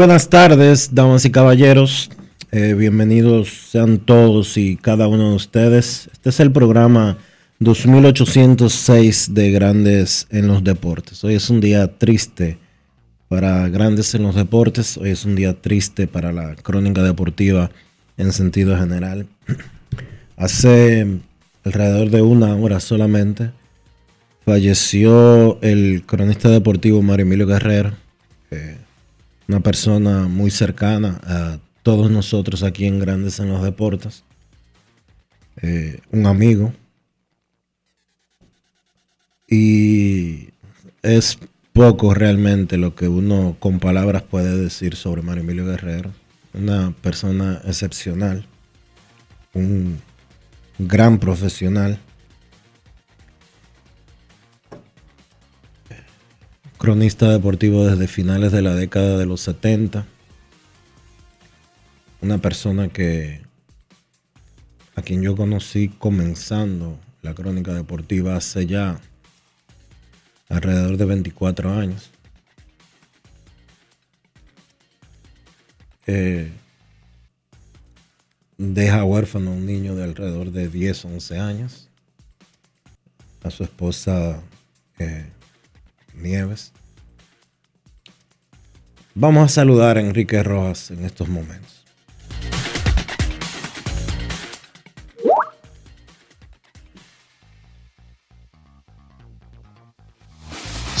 buenas tardes, damas y caballeros. Eh, bienvenidos sean todos y cada uno de ustedes. Este es el programa 2806 de Grandes en los Deportes. Hoy es un día triste para Grandes en los Deportes. Hoy es un día triste para la crónica deportiva en sentido general. Hace alrededor de una hora solamente falleció el cronista deportivo Mario Emilio Guerrero. Una persona muy cercana a todos nosotros aquí en Grandes en los Deportes, eh, un amigo. Y es poco realmente lo que uno con palabras puede decir sobre Mario Emilio Guerrero. Una persona excepcional, un gran profesional cronista deportivo desde finales de la década de los 70. Una persona que a quien yo conocí comenzando la crónica deportiva hace ya alrededor de 24 años. Eh, deja huérfano a un niño de alrededor de 10, 11 años. A su esposa eh, Nieves. Vamos a saludar a Enrique Rojas en estos momentos.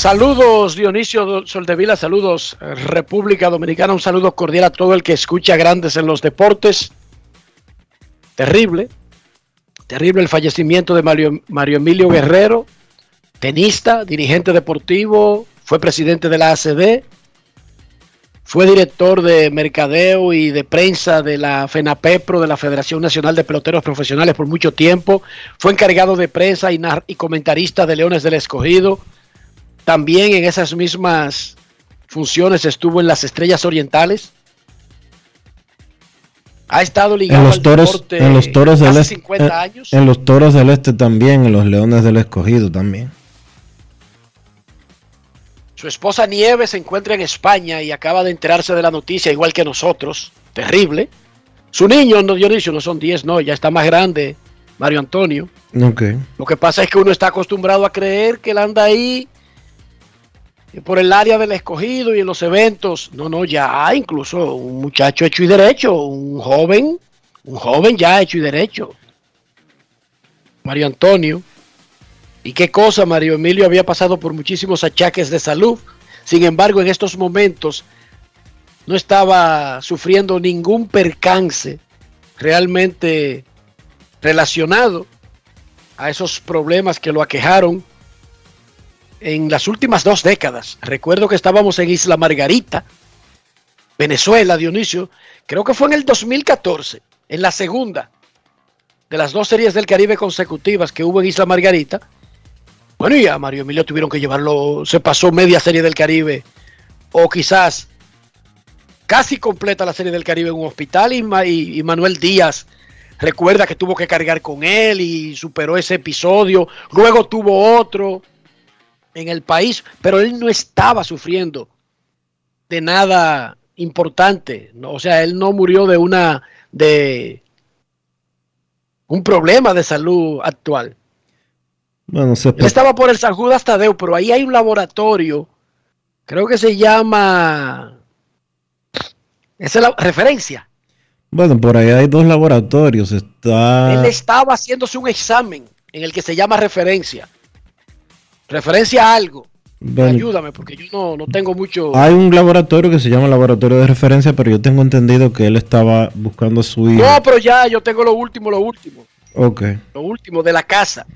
Saludos Dionisio Soldevila, saludos República Dominicana, un saludo cordial a todo el que escucha Grandes en los Deportes. Terrible, terrible el fallecimiento de Mario, Mario Emilio Guerrero, tenista, dirigente deportivo, fue presidente de la ACD, fue director de mercadeo y de prensa de la FENAPEPRO, de la Federación Nacional de Peloteros Profesionales por mucho tiempo, fue encargado de prensa y, y comentarista de Leones del Escogido, también en esas mismas funciones estuvo en las Estrellas Orientales. Ha estado ligado en los al toros, deporte en los toros del hace este, 50 en- años. en los toros del este también, en los leones del escogido también. Su esposa Nieves se encuentra en España y acaba de enterarse de la noticia, igual que nosotros. Terrible. Su niño, no, Dionisio, no son 10, no, ya está más grande, Mario Antonio. Ok. Lo que pasa es que uno está acostumbrado a creer que él anda ahí eh, por el área del escogido y en los eventos. No, no, ya incluso un muchacho hecho y derecho, un joven, un joven ya hecho y derecho. Mario Antonio. Y qué cosa, Mario Emilio había pasado por muchísimos achaques de salud. Sin embargo, en estos momentos no estaba sufriendo ningún percance realmente relacionado a esos problemas que lo aquejaron en las últimas dos décadas. Recuerdo que estábamos en Isla Margarita, Venezuela, Dionisio. Creo que fue en el 2014, en la segunda de las dos series del Caribe consecutivas que hubo en Isla Margarita. Bueno, y a Mario Emilio tuvieron que llevarlo, se pasó media serie del Caribe, o quizás casi completa la serie del Caribe en un hospital, y, Ma- y- y Manuel Díaz recuerda que tuvo que cargar con él y superó ese episodio, luego tuvo otro en el país, pero él no estaba sufriendo de nada importante, o sea, él no murió de una, de un problema de salud actual. Bueno, se Él estaba por el San Judas Tadeo, pero ahí hay un laboratorio, creo que se llama, esa es la referencia. Bueno, por ahí hay dos laboratorios. Está... Él estaba haciéndose un examen en el que se llama referencia. Referencia a algo. Ayúdame, porque yo no, no, tengo mucho. Hay un laboratorio que se llama laboratorio de referencia, pero yo tengo entendido que él estaba buscando a su hijo. No, pero ya yo tengo lo último, lo último. Ok. Lo último de la casa.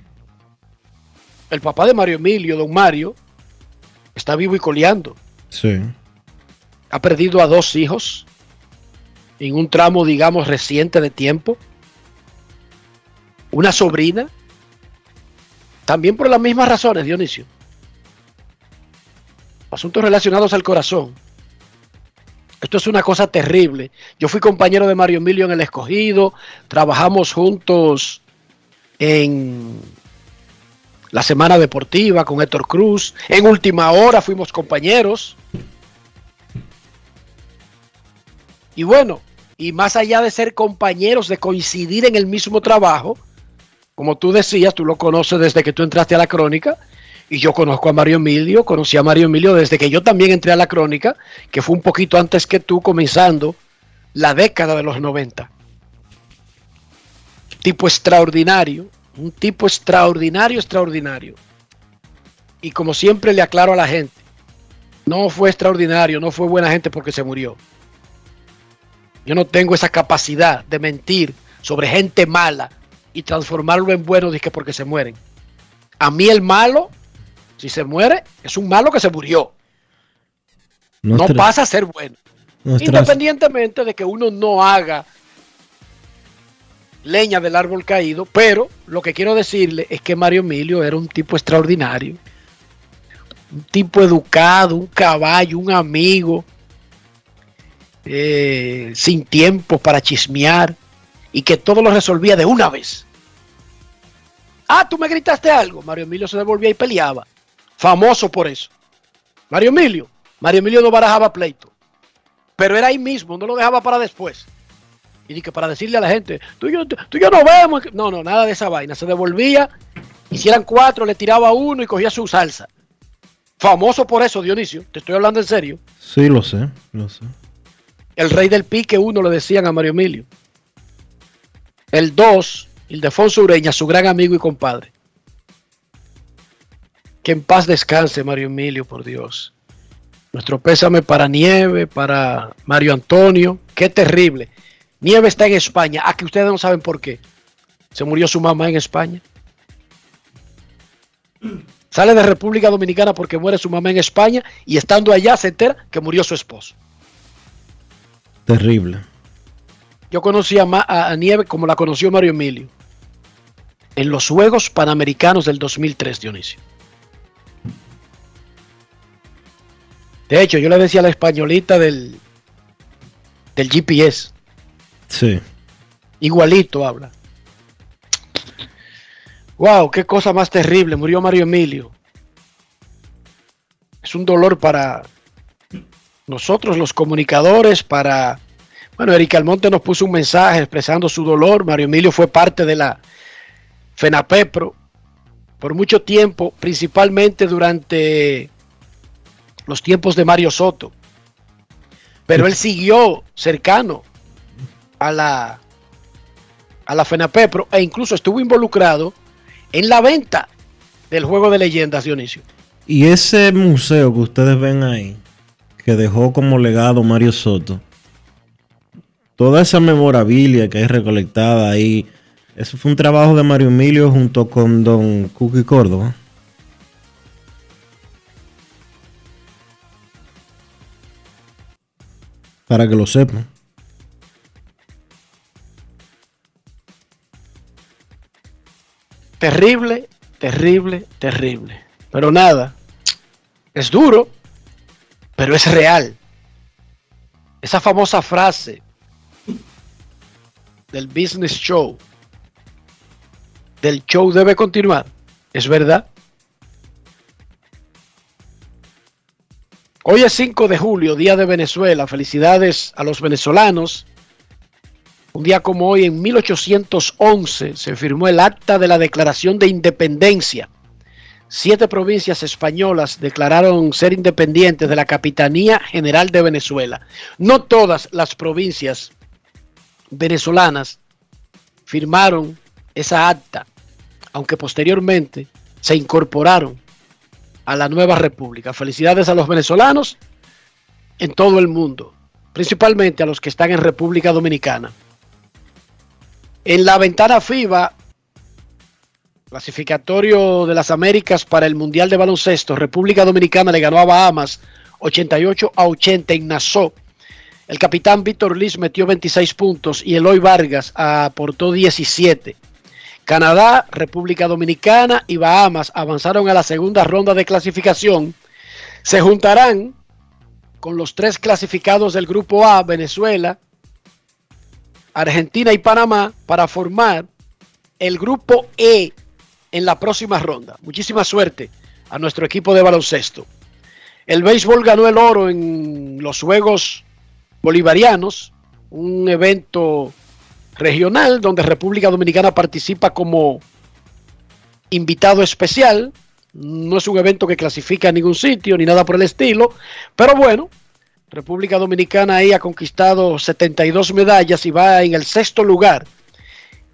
El papá de Mario Emilio, don Mario, está vivo y coleando. Sí. Ha perdido a dos hijos en un tramo, digamos, reciente de tiempo. Una sobrina. También por las mismas razones, Dionisio. Asuntos relacionados al corazón. Esto es una cosa terrible. Yo fui compañero de Mario Emilio en el escogido. Trabajamos juntos en la semana deportiva con Héctor Cruz. En última hora fuimos compañeros. Y bueno, y más allá de ser compañeros, de coincidir en el mismo trabajo, como tú decías, tú lo conoces desde que tú entraste a la crónica, y yo conozco a Mario Emilio, conocí a Mario Emilio desde que yo también entré a la crónica, que fue un poquito antes que tú, comenzando la década de los 90. Tipo extraordinario, un tipo extraordinario, extraordinario. Y como siempre le aclaro a la gente, no fue extraordinario, no fue buena gente porque se murió. Yo no tengo esa capacidad de mentir sobre gente mala y transformarlo en bueno que porque se mueren. A mí el malo, si se muere, es un malo que se murió. no pasa a ser bueno. Independientemente de que uno no haga leña del árbol caído, pero lo que quiero decirle es que Mario Emilio era un tipo extraordinario. Un tipo educado, un caballo, un amigo, eh, sin tiempo para chismear y que todo lo resolvía de una vez. Ah, tú me gritaste algo. Mario Emilio se devolvía y peleaba. Famoso por eso. Mario Emilio. Mario Emilio no barajaba pleito. Pero era ahí mismo, no lo dejaba para después. Y que para decirle a la gente, tú y, yo, tú no vemos. No, no, nada de esa vaina. Se devolvía, hicieran cuatro, le tiraba uno y cogía su salsa. Famoso por eso, Dionisio. Te estoy hablando en serio. Sí, lo sé, lo sé. El rey del pique uno le decían a Mario Emilio. El dos, Ildefonso Ureña, su gran amigo y compadre. Que en paz descanse Mario Emilio, por Dios. Nuestro pésame para Nieve, para Mario Antonio. Qué terrible. Nieve está en España. Aquí ustedes no saben por qué. Se murió su mamá en España. Sale de República Dominicana porque muere su mamá en España y estando allá se entera que murió su esposo. Terrible. Yo conocí a, Nieve como la conoció Mario Emilio. En los Juegos Panamericanos del 2003, Dionisio. De hecho, yo le decía a la españolita del, del GPS. Sí. Igualito habla. Wow, qué cosa más terrible. Murió Mario Emilio. Es un dolor para, nosotros los comunicadores para... Bueno, Erika Almonte nos puso un mensaje expresando su dolor. Mario Emilio fue parte de la FENAPEPRO por mucho tiempo, principalmente durante los tiempos de Mario Soto. Pero él siguió cercano a la, a la FENAPEPRO e incluso estuvo involucrado en la venta del juego de leyendas, Dionisio. Y ese museo que ustedes ven ahí, que dejó como legado Mario Soto. Toda esa memorabilia que hay recolectada ahí, eso fue un trabajo de Mario Emilio junto con Don Cookie Córdoba. Para que lo sepan. Terrible, terrible, terrible. Pero nada, es duro, pero es real. Esa famosa frase del business show, del show debe continuar, es verdad. Hoy es 5 de julio, Día de Venezuela. Felicidades a los venezolanos. Un día como hoy, en 1811, se firmó el acta de la Declaración de Independencia siete provincias españolas declararon ser independientes de la Capitanía General de Venezuela. No todas las provincias venezolanas firmaron esa acta, aunque posteriormente se incorporaron a la nueva república. Felicidades a los venezolanos en todo el mundo, principalmente a los que están en República Dominicana. En la ventana FIBA, clasificatorio de las Américas para el Mundial de Baloncesto, República Dominicana le ganó a Bahamas 88 a 80 en Nassau. El capitán Víctor Liz metió 26 puntos y Eloy Vargas aportó 17. Canadá, República Dominicana y Bahamas avanzaron a la segunda ronda de clasificación. Se juntarán con los tres clasificados del Grupo A, Venezuela, Argentina y Panamá, para formar el Grupo E en la próxima ronda. Muchísima suerte a nuestro equipo de baloncesto. El béisbol ganó el oro en los Juegos Bolivarianos, un evento regional donde República Dominicana participa como invitado especial. No es un evento que clasifica a ningún sitio ni nada por el estilo, pero bueno, República Dominicana ahí ha conquistado 72 medallas y va en el sexto lugar.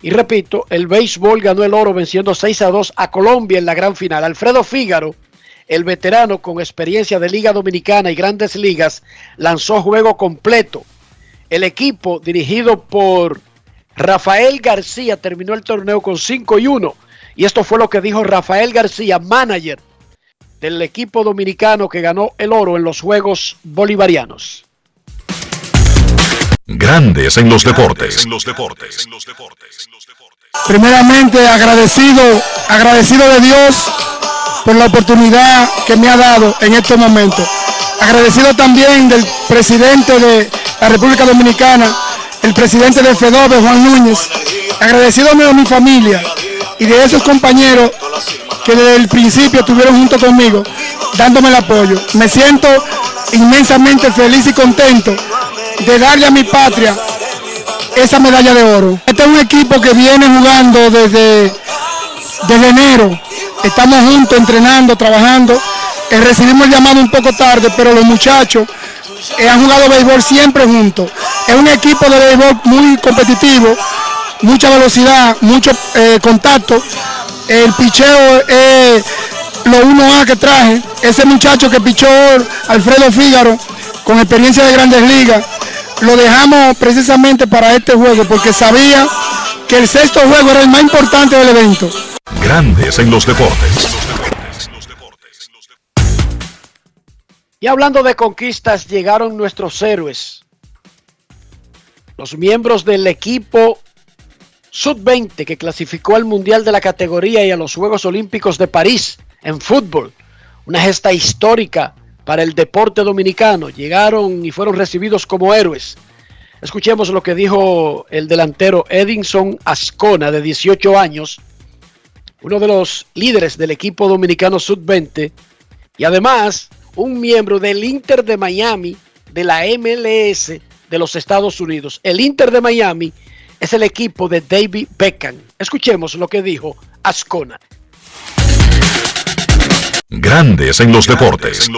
Y repito, el béisbol ganó el oro venciendo 6 a 2 a Colombia en la gran final. Alfredo Fígaro, el veterano con experiencia de Liga Dominicana y grandes ligas, lanzó juego completo. El equipo dirigido por Rafael García terminó el torneo con 5 y 1. Y esto fue lo que dijo Rafael García, manager del equipo dominicano que ganó el oro en los Juegos Bolivarianos. Grandes en los deportes. Primeramente agradecido, agradecido de Dios por la oportunidad que me ha dado en estos momentos. Agradecido también del presidente de la República Dominicana, el presidente de FEDOBE, Juan Núñez, agradecido a mi familia y de esos compañeros que desde el principio estuvieron junto conmigo, dándome el apoyo. Me siento inmensamente feliz y contento de darle a mi patria esa medalla de oro. Este es un equipo que viene jugando desde, desde enero. Estamos juntos entrenando, trabajando. Eh, recibimos el llamado un poco tarde, pero los muchachos eh, han jugado béisbol siempre juntos. Es un equipo de béisbol muy competitivo, mucha velocidad, mucho eh, contacto. El picheo es lo 1A que traje. Ese muchacho que pichó Alfredo Fígaro, con experiencia de grandes ligas, lo dejamos precisamente para este juego porque sabía que el sexto juego era el más importante del evento. Grandes en los deportes. Y hablando de conquistas, llegaron nuestros héroes. Los miembros del equipo Sub-20 que clasificó al Mundial de la categoría y a los Juegos Olímpicos de París en fútbol. Una gesta histórica para el deporte dominicano. Llegaron y fueron recibidos como héroes. Escuchemos lo que dijo el delantero Edinson Ascona, de 18 años, uno de los líderes del equipo dominicano Sub-20 y además un miembro del Inter de Miami de la MLS de los Estados Unidos. El Inter de Miami es el equipo de David Beckham. Escuchemos lo que dijo Ascona. Grandes en los deportes.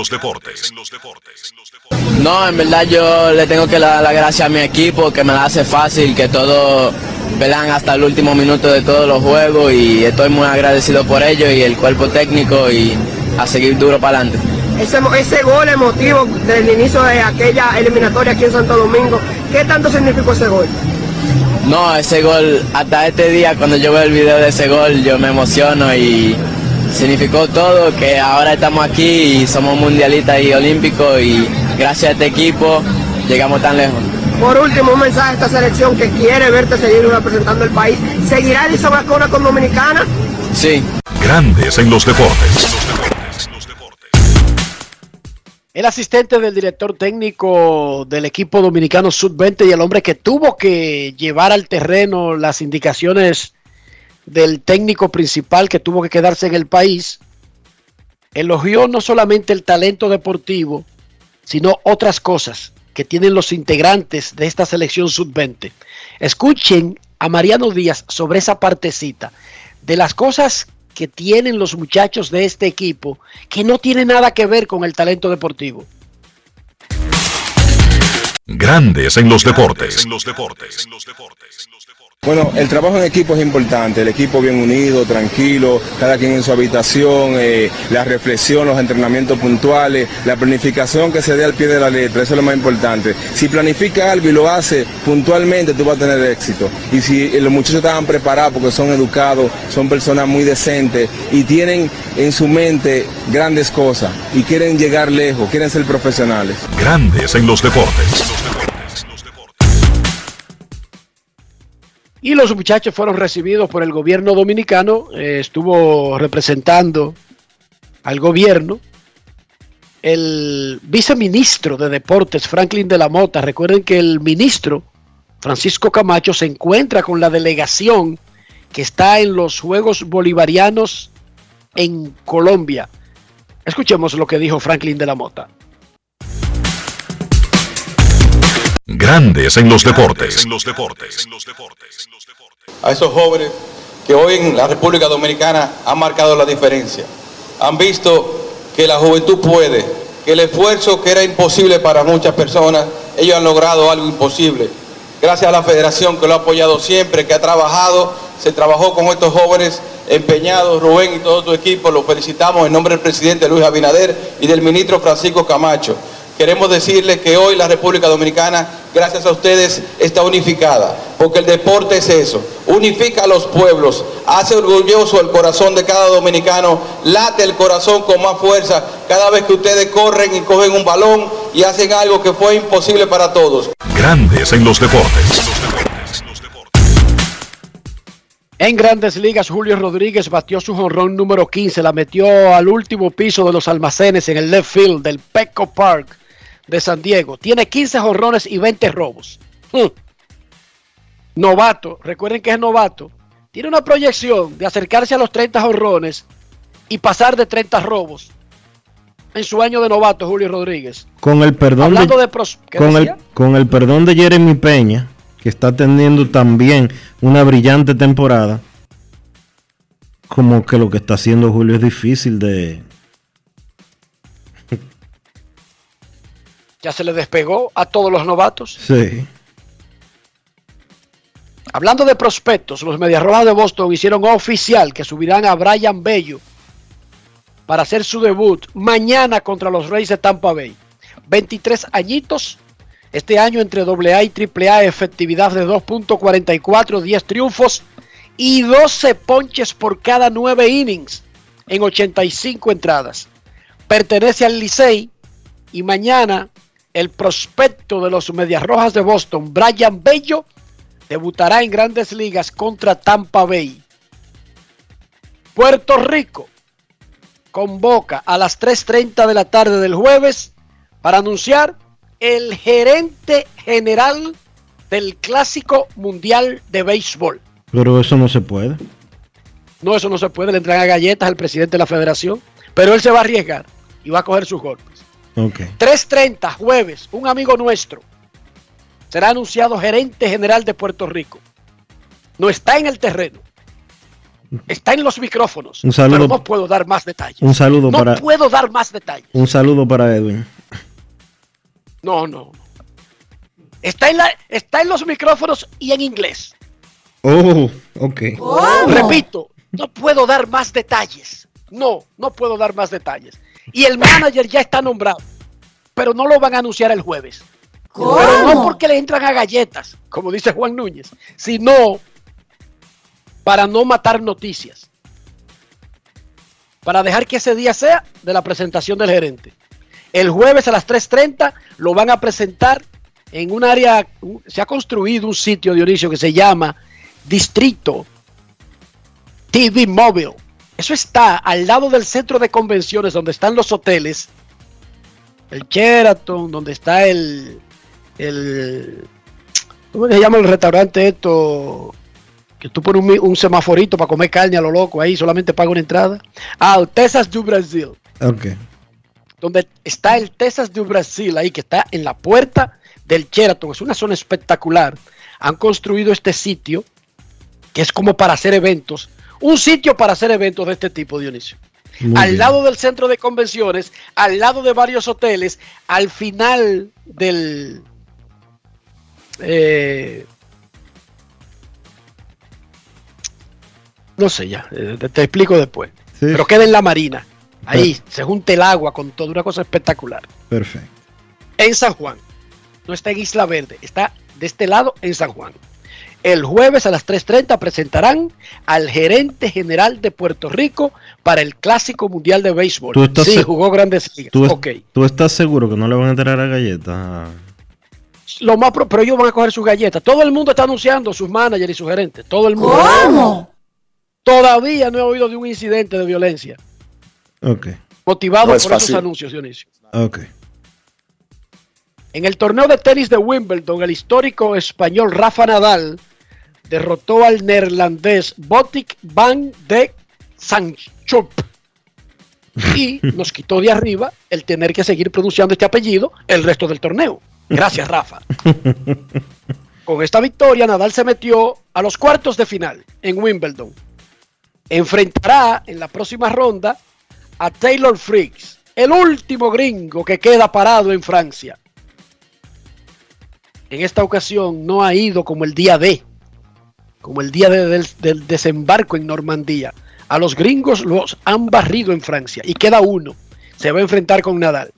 No, en verdad yo le tengo que dar la gracia a mi equipo, que me la hace fácil, que todo velan hasta el último minuto de todos los juegos y estoy muy agradecido por ello y el cuerpo técnico y a seguir duro para adelante. Ese, ese gol emotivo del inicio de aquella eliminatoria aquí en Santo Domingo, ¿qué tanto significó ese gol? No, ese gol, hasta este día cuando yo veo el video de ese gol yo me emociono y significó todo, que ahora estamos aquí y somos mundialistas y olímpicos y gracias a este equipo llegamos tan lejos. Por último, un mensaje a esta selección que quiere verte seguir representando el país. ¿Seguirá Edison Ascona con Dominicana? Sí. Grandes en los deportes. El asistente del director técnico del equipo dominicano Sub-20 y el hombre que tuvo que llevar al terreno las indicaciones del técnico principal que tuvo que quedarse en el país, elogió no solamente el talento deportivo, sino otras cosas que tienen los integrantes de esta selección sub-20. Escuchen a Mariano Díaz sobre esa partecita de las cosas que tienen los muchachos de este equipo que no tiene nada que ver con el talento deportivo. Grandes en los deportes. Bueno, el trabajo en equipo es importante, el equipo bien unido, tranquilo, cada quien en su habitación, eh, la reflexión, los entrenamientos puntuales, la planificación que se dé al pie de la letra, eso es lo más importante. Si planifica algo y lo hace puntualmente, tú vas a tener éxito. Y si los muchachos estaban preparados porque son educados, son personas muy decentes y tienen en su mente grandes cosas y quieren llegar lejos, quieren ser profesionales. Grandes en Y los muchachos fueron recibidos por el gobierno dominicano. Eh, estuvo representando al gobierno el viceministro de Deportes, Franklin de la Mota. Recuerden que el ministro, Francisco Camacho, se encuentra con la delegación que está en los Juegos Bolivarianos en Colombia. Escuchemos lo que dijo Franklin de la Mota. Grandes en los deportes. A esos jóvenes que hoy en la República Dominicana han marcado la diferencia. Han visto que la juventud puede, que el esfuerzo que era imposible para muchas personas, ellos han logrado algo imposible. Gracias a la federación que lo ha apoyado siempre, que ha trabajado, se trabajó con estos jóvenes empeñados, Rubén y todo tu equipo, los felicitamos en nombre del presidente Luis Abinader y del ministro Francisco Camacho. Queremos decirles que hoy la República Dominicana, gracias a ustedes, está unificada, porque el deporte es eso, unifica a los pueblos, hace orgulloso el corazón de cada dominicano, late el corazón con más fuerza cada vez que ustedes corren y cogen un balón y hacen algo que fue imposible para todos. Grandes en los deportes. En grandes ligas, Julio Rodríguez batió su jonrón número 15, la metió al último piso de los almacenes en el left field del Petco Park de San Diego. Tiene 15 jorrones y 20 robos. Hmm. Novato, recuerden que es novato. Tiene una proyección de acercarse a los 30 jorrones y pasar de 30 robos en su año de novato, Julio Rodríguez. Con el perdón, de, con, el, con el perdón de Jeremy Peña, que está teniendo también una brillante temporada, como que lo que está haciendo Julio es difícil de, Ya se le despegó a todos los novatos. Sí. Hablando de prospectos, los Medias Rojas de Boston hicieron oficial que subirán a Brian Bello para hacer su debut mañana contra los Reyes de Tampa Bay. 23 añitos, este año entre AA y AAA, efectividad de 2.44, 10 triunfos y 12 ponches por cada 9 innings en 85 entradas. Pertenece al Licey y mañana el prospecto de los Medias Rojas de Boston, Brian Bello, debutará en grandes ligas contra Tampa Bay. Puerto Rico convoca a las 3.30 de la tarde del jueves para anunciar el gerente general del Clásico Mundial de Béisbol. Pero eso no se puede. No, eso no se puede. Le entran a galletas al presidente de la federación. Pero él se va a arriesgar y va a coger sus golpes. 3.30, jueves, un amigo nuestro será anunciado gerente general de Puerto Rico. No está en el terreno. Está en los micrófonos. Un saludo, pero no puedo dar más detalles. Un saludo no para. puedo dar más detalles. Un saludo para Edwin. No, no. Está en, la, está en los micrófonos y en inglés. Oh, ok. Repito, no puedo dar más detalles. No, no puedo dar más detalles. Y el manager ya está nombrado, pero no lo van a anunciar el jueves. Pero no porque le entran a galletas, como dice Juan Núñez, sino para no matar noticias. Para dejar que ese día sea de la presentación del gerente. El jueves a las 3.30 lo van a presentar en un área, se ha construido un sitio, Dionisio, que se llama Distrito TV Mobile. Eso está al lado del centro de convenciones donde están los hoteles, el Sheraton, donde está el, el ¿cómo se llama el restaurante esto? Que tú pones un, un, semaforito para comer carne a lo loco ahí, solamente paga una entrada. Ah, el Texas do Brasil. Ok. Donde está el Texas do Brasil ahí, que está en la puerta del Sheraton. Es una zona espectacular. Han construido este sitio que es como para hacer eventos un sitio para hacer eventos de este tipo, Dionisio. Muy al bien. lado del centro de convenciones, al lado de varios hoteles, al final del, Eh, no sé ya, eh, te, te explico después. Sí. Pero queda en la marina. Ahí se junta el agua con toda una cosa espectacular. Perfecto. En San Juan. No está en Isla Verde, está de este lado en San Juan. El jueves a las 3.30 presentarán al gerente general de Puerto Rico para el Clásico Mundial de Béisbol. Tú estás Sí, jugó grandes ligas. ¿Tú, es- Ok. tú estás seguro que no le van a entrar a galletas? Lo más pro- pero ellos van a coger sus galletas. Todo el mundo está anunciando, sus managers y sus gerentes. Todo el mundo. ¿Cómo? Todavía no he oído de un incidente de violencia Ok, motivado No es por fácil. esos anuncios, Dionisio. ok. En el torneo de tenis de Wimbledon, el histórico español Rafa Nadal derrotó al neerlandés Botic van de Sanchop y nos quitó de arriba el tener que seguir pronunciando este apellido el resto del torneo. Gracias, Rafa. Con esta victoria, Nadal se metió a los cuartos de final en Wimbledon. Enfrentará en la próxima ronda a Taylor Friggs, el último gringo que queda parado en Francia. En esta ocasión no ha ido como el día D, como el día de- del, del desembarco en Normandía. A los gringos los han barrido en Francia y queda uno. Se va a enfrentar con Nadal.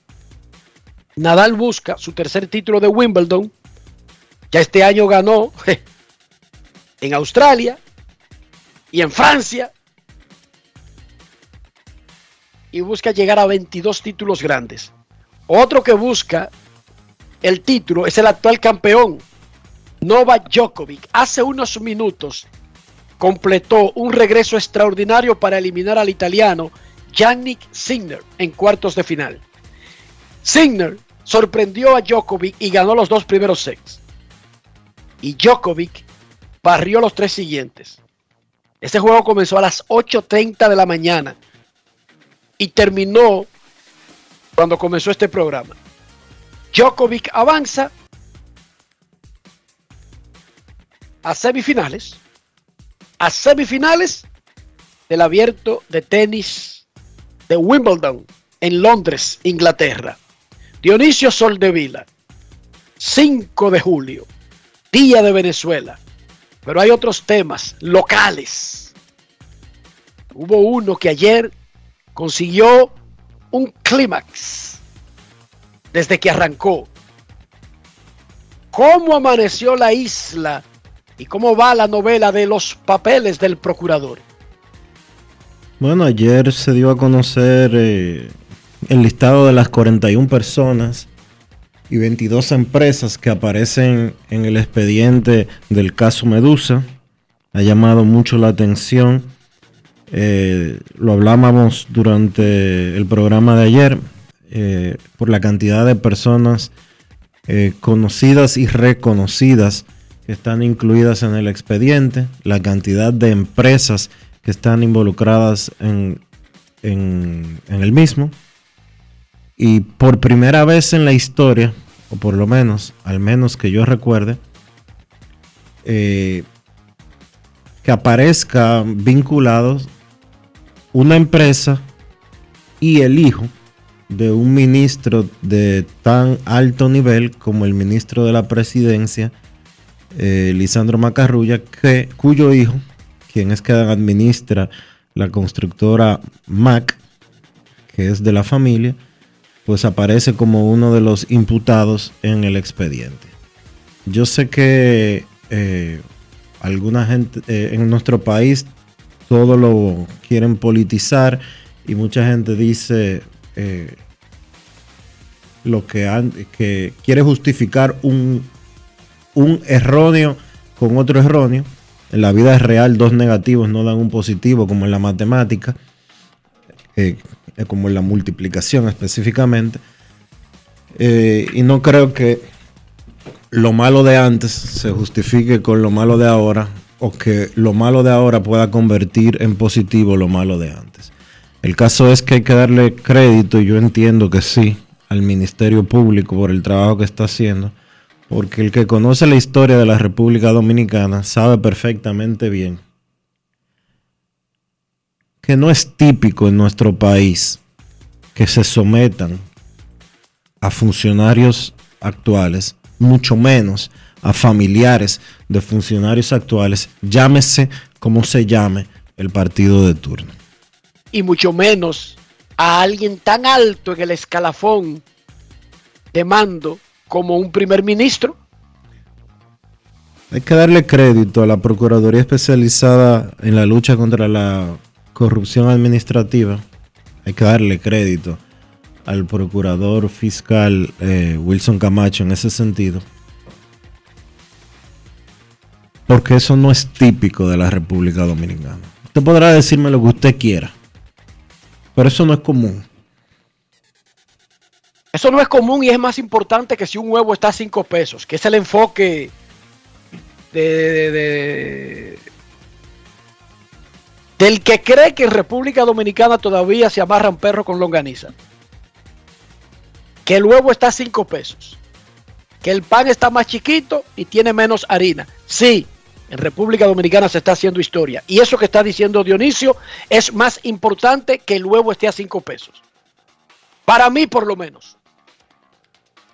Nadal busca su tercer título de Wimbledon. Ya este año ganó en Australia y en Francia. Y busca llegar a 22 títulos grandes. Otro que busca el título es el actual campeón, Novak Djokovic. Hace unos minutos completó un regreso extraordinario para eliminar al italiano Yannick Sinner en cuartos de final. Sinner sorprendió a Djokovic y ganó los dos primeros sets. Y Djokovic barrió los tres siguientes. Ese juego comenzó a las 8.30 de la mañana y terminó cuando comenzó este programa. Djokovic avanza a semifinales, a semifinales del abierto de tenis de Wimbledon en Londres, Inglaterra. Dionisio Soldevila, 5 de julio, Día de Venezuela. Pero hay otros temas locales. Hubo uno que ayer consiguió un clímax desde que arrancó. ¿Cómo amaneció la isla y cómo va la novela de los papeles del procurador? Bueno, ayer se dio a conocer eh, el listado de las 41 personas y 22 empresas que aparecen en el expediente del caso Medusa. Ha llamado mucho la atención. Eh, lo hablábamos durante el programa de ayer eh, por la cantidad de personas conocidas y reconocidas que están incluidas en el expediente, la cantidad de empresas que están involucradas en, en, el mismo. Y por primera vez en la historia, o por lo menos, al menos que yo recuerde, eh, que aparezca vinculados una empresa y el hijo de un ministro de tan alto nivel como el ministro de la presidencia, eh, Lisandro Macarrulla, cuyo hijo, quien es que administra la constructora MAC, que es de la familia, pues aparece como uno de los imputados en el expediente. Yo sé que eh, alguna gente eh, en nuestro país todo lo quieren politizar y mucha gente dice lo que quiere justificar un, un erróneo con otro erróneo. En la vida real dos negativos no dan un positivo como en la matemática, eh, eh, como en la multiplicación específicamente. Eh, y no creo que lo malo de antes se justifique con lo malo de ahora o que lo malo de ahora pueda convertir en positivo lo malo de antes. El caso es que hay que darle crédito, y yo entiendo que sí, al Ministerio Público por el trabajo que está haciendo, porque el que conoce la historia de la República Dominicana sabe perfectamente bien que no es típico en nuestro país que se sometan a funcionarios actuales, mucho menos a familiares de funcionarios actuales, llámese como se llame el partido de turno. Y mucho menos a alguien tan alto en el escalafón de mando como un primer ministro. Hay que darle crédito a la Procuraduría Especializada en la lucha contra la corrupción administrativa. Hay que darle crédito al procurador fiscal eh, Wilson Camacho en ese sentido. Porque eso no es típico de la República Dominicana. Usted podrá decirme lo que usted quiera. Pero eso no es común. Eso no es común y es más importante que si un huevo está a 5 pesos, que es el enfoque de, del que cree que en República Dominicana todavía se amarran perros con longaniza. Que el huevo está a 5 pesos. Que el pan está más chiquito y tiene menos harina. Sí, en República Dominicana se está haciendo historia. Y eso que está diciendo Dionisio es más importante que el huevo esté a 5 pesos. Para mí, por lo menos.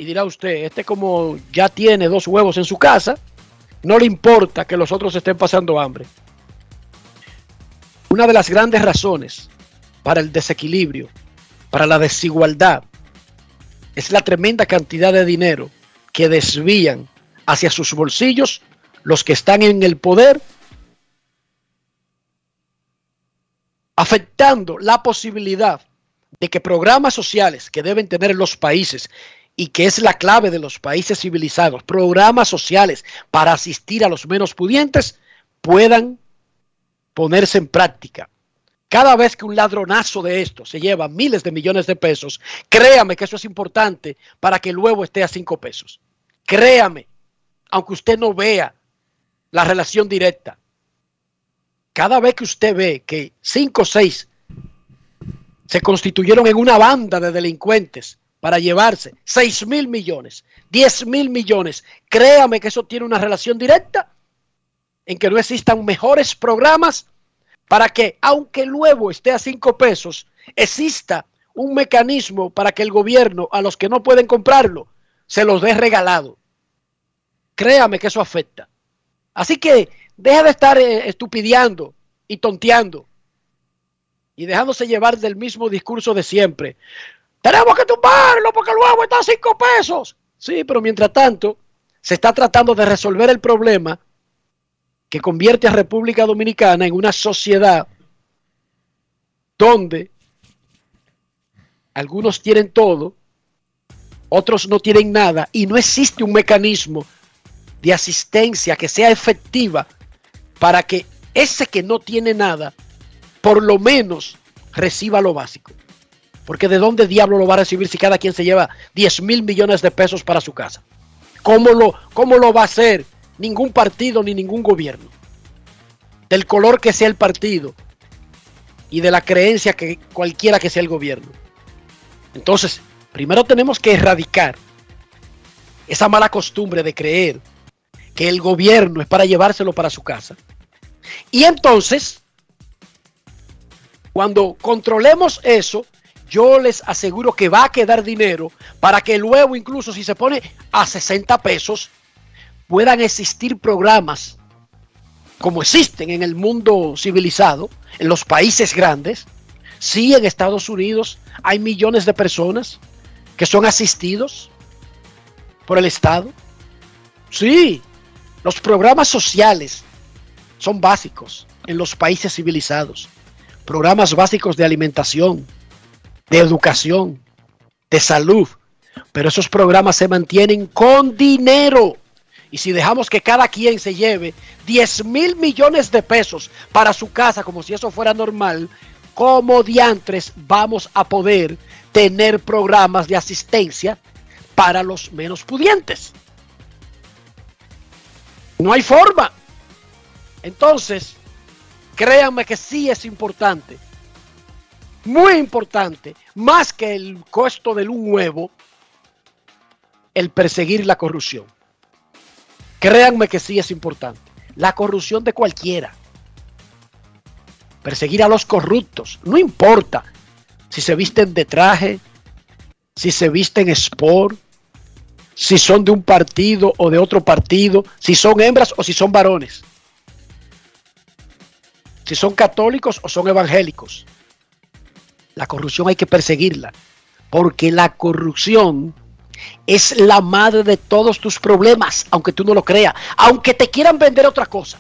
Y dirá usted, este como ya tiene dos huevos en su casa, no le importa que los otros estén pasando hambre. Una de las grandes razones para el desequilibrio, para la desigualdad, es la tremenda cantidad de dinero que desvían hacia sus bolsillos los que están en el poder, afectando la posibilidad de que programas sociales que deben tener los países y que es la clave de los países civilizados, programas sociales para asistir a los menos pudientes, puedan ponerse en práctica. Cada vez que un ladronazo de esto se lleva miles de millones de pesos, créame que eso es importante para que el huevo esté a cinco pesos. Créame, aunque usted no vea la relación directa. Cada vez que usted ve que cinco o seis se constituyeron en una banda de delincuentes para llevarse 6 mil millones, 10 mil millones, créame que eso tiene una relación directa en que no existan mejores programas para que, aunque el huevo esté a 5 pesos, exista un mecanismo para que el gobierno a los que no pueden comprarlo se los dé regalado. Créame que eso afecta. Así que deja de estar eh, estupideando y tonteando y dejándose llevar del mismo discurso de siempre. Tenemos que tumbarlo porque el huevo está a cinco pesos. Sí, pero mientras tanto se está tratando de resolver el problema que convierte a República Dominicana en una sociedad donde algunos tienen todo, otros no tienen nada y no existe un mecanismo de asistencia que sea efectiva para que ese que no tiene nada, por lo menos reciba lo básico. Porque de dónde diablo lo va a recibir si cada quien se lleva 10 mil millones de pesos para su casa. ¿Cómo lo, ¿Cómo lo va a hacer ningún partido ni ningún gobierno? Del color que sea el partido y de la creencia que cualquiera que sea el gobierno. Entonces, primero tenemos que erradicar esa mala costumbre de creer que el gobierno es para llevárselo para su casa. Y entonces, cuando controlemos eso, yo les aseguro que va a quedar dinero para que luego, incluso si se pone a 60 pesos, puedan existir programas como existen en el mundo civilizado, en los países grandes. Sí, en Estados Unidos hay millones de personas que son asistidos por el Estado. Sí, los programas sociales son básicos en los países civilizados. Programas básicos de alimentación, de educación, de salud. Pero esos programas se mantienen con dinero. Y si dejamos que cada quien se lleve 10 mil millones de pesos para su casa como si eso fuera normal, como diantres vamos a poder tener programas de asistencia para los menos pudientes? No hay forma. Entonces, créanme que sí es importante. Muy importante. Más que el costo del un huevo, el perseguir la corrupción. Créanme que sí es importante. La corrupción de cualquiera. Perseguir a los corruptos. No importa si se visten de traje, si se visten sport, si son de un partido o de otro partido, si son hembras o si son varones, si son católicos o son evangélicos. La corrupción hay que perseguirla, porque la corrupción es la madre de todos tus problemas, aunque tú no lo creas, aunque te quieran vender otra cosa.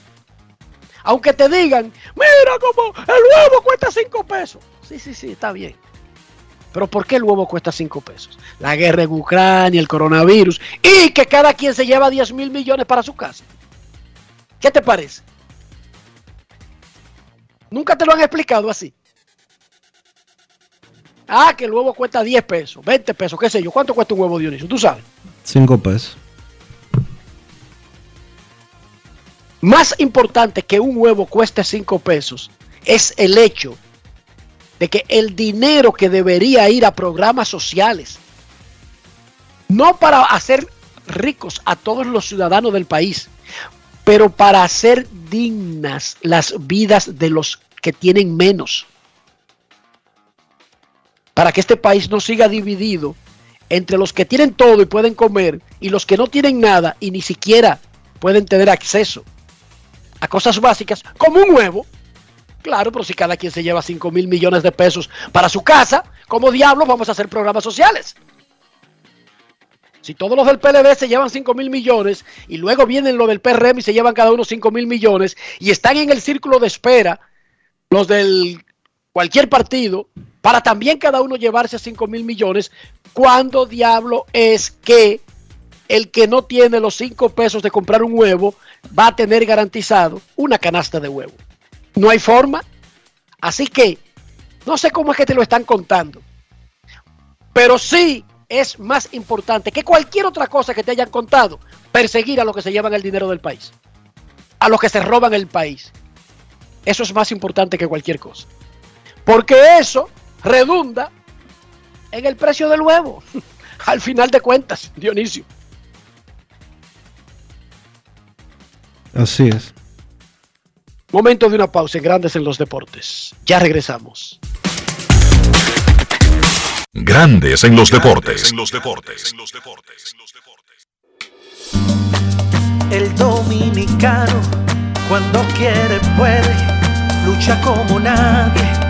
Aunque te digan, mira cómo el huevo cuesta 5 pesos. Sí, sí, sí, está bien. Pero ¿por qué el huevo cuesta 5 pesos? La guerra en Ucrania, el coronavirus y que cada quien se lleva 10 mil millones para su casa. ¿Qué te parece? Nunca te lo han explicado así. Ah, que el huevo cuesta 10 pesos, 20 pesos, qué sé yo. ¿Cuánto cuesta un huevo, Dionisio? ¿Tú sabes? 5 pesos. Más importante que un huevo cueste 5 pesos es el hecho de que el dinero que debería ir a programas sociales, no para hacer ricos a todos los ciudadanos del país, pero para hacer dignas las vidas de los que tienen menos. Para que este país no siga dividido entre los que tienen todo y pueden comer y los que no tienen nada y ni siquiera pueden tener acceso a cosas básicas como un huevo Claro, pero si cada quien se lleva 5 mil millones de pesos para su casa, ¿cómo diablos vamos a hacer programas sociales? Si todos los del PLD se llevan 5 mil millones y luego vienen los del PRM y se llevan cada uno 5 mil millones y están en el círculo de espera los del cualquier partido para también cada uno llevarse 5 mil millones, ¿cuándo diablo es que el que no tiene los 5 pesos de comprar un huevo va a tener garantizado una canasta de huevo? No hay forma. Así que no sé cómo es que te lo están contando. Pero sí es más importante que cualquier otra cosa que te hayan contado perseguir a los que se llevan el dinero del país. A los que se roban el país. Eso es más importante que cualquier cosa. Porque eso redunda en el precio del huevo. Al final de cuentas, Dionisio. Así es. Momento de una pausa en Grandes en los Deportes. Ya regresamos. Grandes en los deportes. En los deportes. El dominicano, cuando quiere, puede, lucha como nadie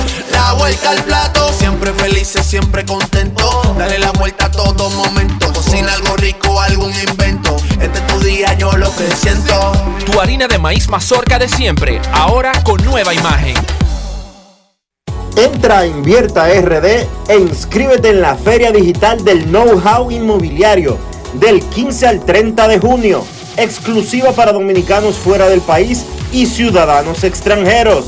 La vuelta al plato, siempre felices, siempre contento. Dale la vuelta a todo momento. Cocina algo rico, algún invento. Este es tu día, yo lo que siento. Tu harina de maíz mazorca de siempre, ahora con nueva imagen. Entra a Invierta RD e inscríbete en la Feria Digital del Know-How Inmobiliario del 15 al 30 de junio, exclusiva para dominicanos fuera del país y ciudadanos extranjeros.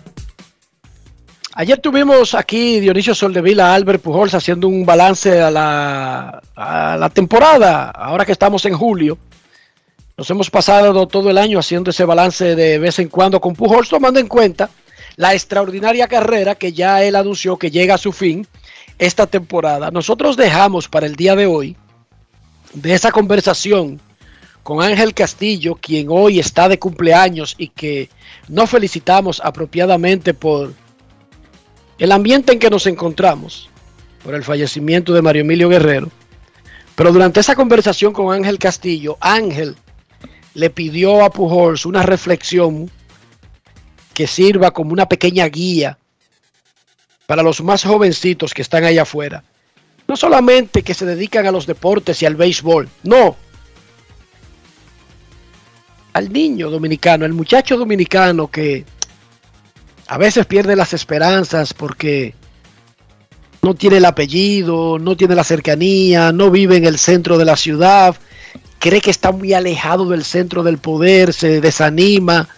Ayer tuvimos aquí Dionisio Soldevila, Albert Pujols haciendo un balance a la, a la temporada, ahora que estamos en julio. Nos hemos pasado todo el año haciendo ese balance de vez en cuando con Pujols, tomando en cuenta la extraordinaria carrera que ya él anunció que llega a su fin esta temporada. Nosotros dejamos para el día de hoy de esa conversación con Ángel Castillo, quien hoy está de cumpleaños y que no felicitamos apropiadamente por el ambiente en que nos encontramos, por el fallecimiento de Mario Emilio Guerrero. Pero durante esa conversación con Ángel Castillo, Ángel le pidió a Pujols una reflexión que sirva como una pequeña guía para los más jovencitos que están allá afuera. No solamente que se dedican a los deportes y al béisbol, no. Al niño dominicano, al muchacho dominicano que a veces pierde las esperanzas porque no tiene el apellido, no tiene la cercanía, no vive en el centro de la ciudad, cree que está muy alejado del centro del poder, se desanima,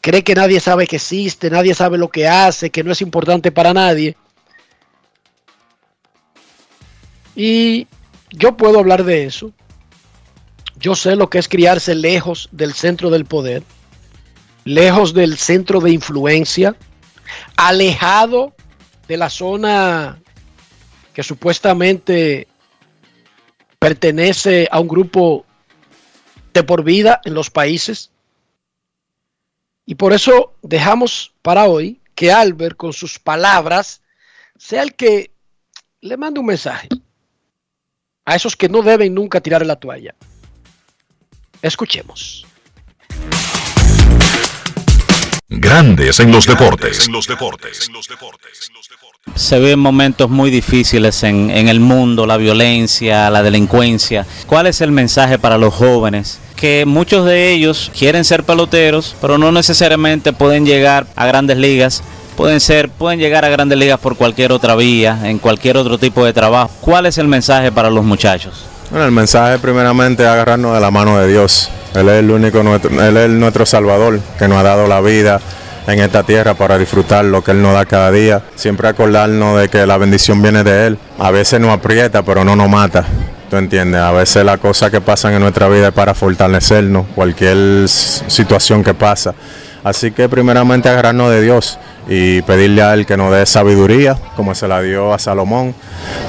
cree que nadie sabe que existe, nadie sabe lo que hace, que no es importante para nadie. Y yo puedo hablar de eso. Yo sé lo que es criarse lejos del centro del poder, lejos del centro de influencia, alejado de la zona que supuestamente pertenece a un grupo de por vida en los países. Y por eso dejamos para hoy que Albert con sus palabras sea el que le mande un mensaje a esos que no deben nunca tirar la toalla. Escuchemos. Grandes en los deportes. Se ven momentos muy difíciles en, en, el mundo, la violencia, la delincuencia. ¿Cuál es el mensaje para los jóvenes? Que muchos de ellos quieren ser peloteros, pero no necesariamente pueden llegar a grandes ligas. Pueden ser, pueden llegar a grandes ligas por cualquier otra vía, en cualquier otro tipo de trabajo. ¿Cuál es el mensaje para los muchachos? Bueno, el mensaje primeramente es agarrarnos de la mano de Dios. Él es el único, él es nuestro Salvador que nos ha dado la vida en esta tierra para disfrutar lo que Él nos da cada día. Siempre acordarnos de que la bendición viene de Él. A veces nos aprieta, pero no nos mata. ¿Tú entiendes? A veces las cosas que pasan en nuestra vida es para fortalecernos, cualquier situación que pasa. Así que primeramente agarrarnos de Dios y pedirle a Él que nos dé sabiduría, como se la dio a Salomón,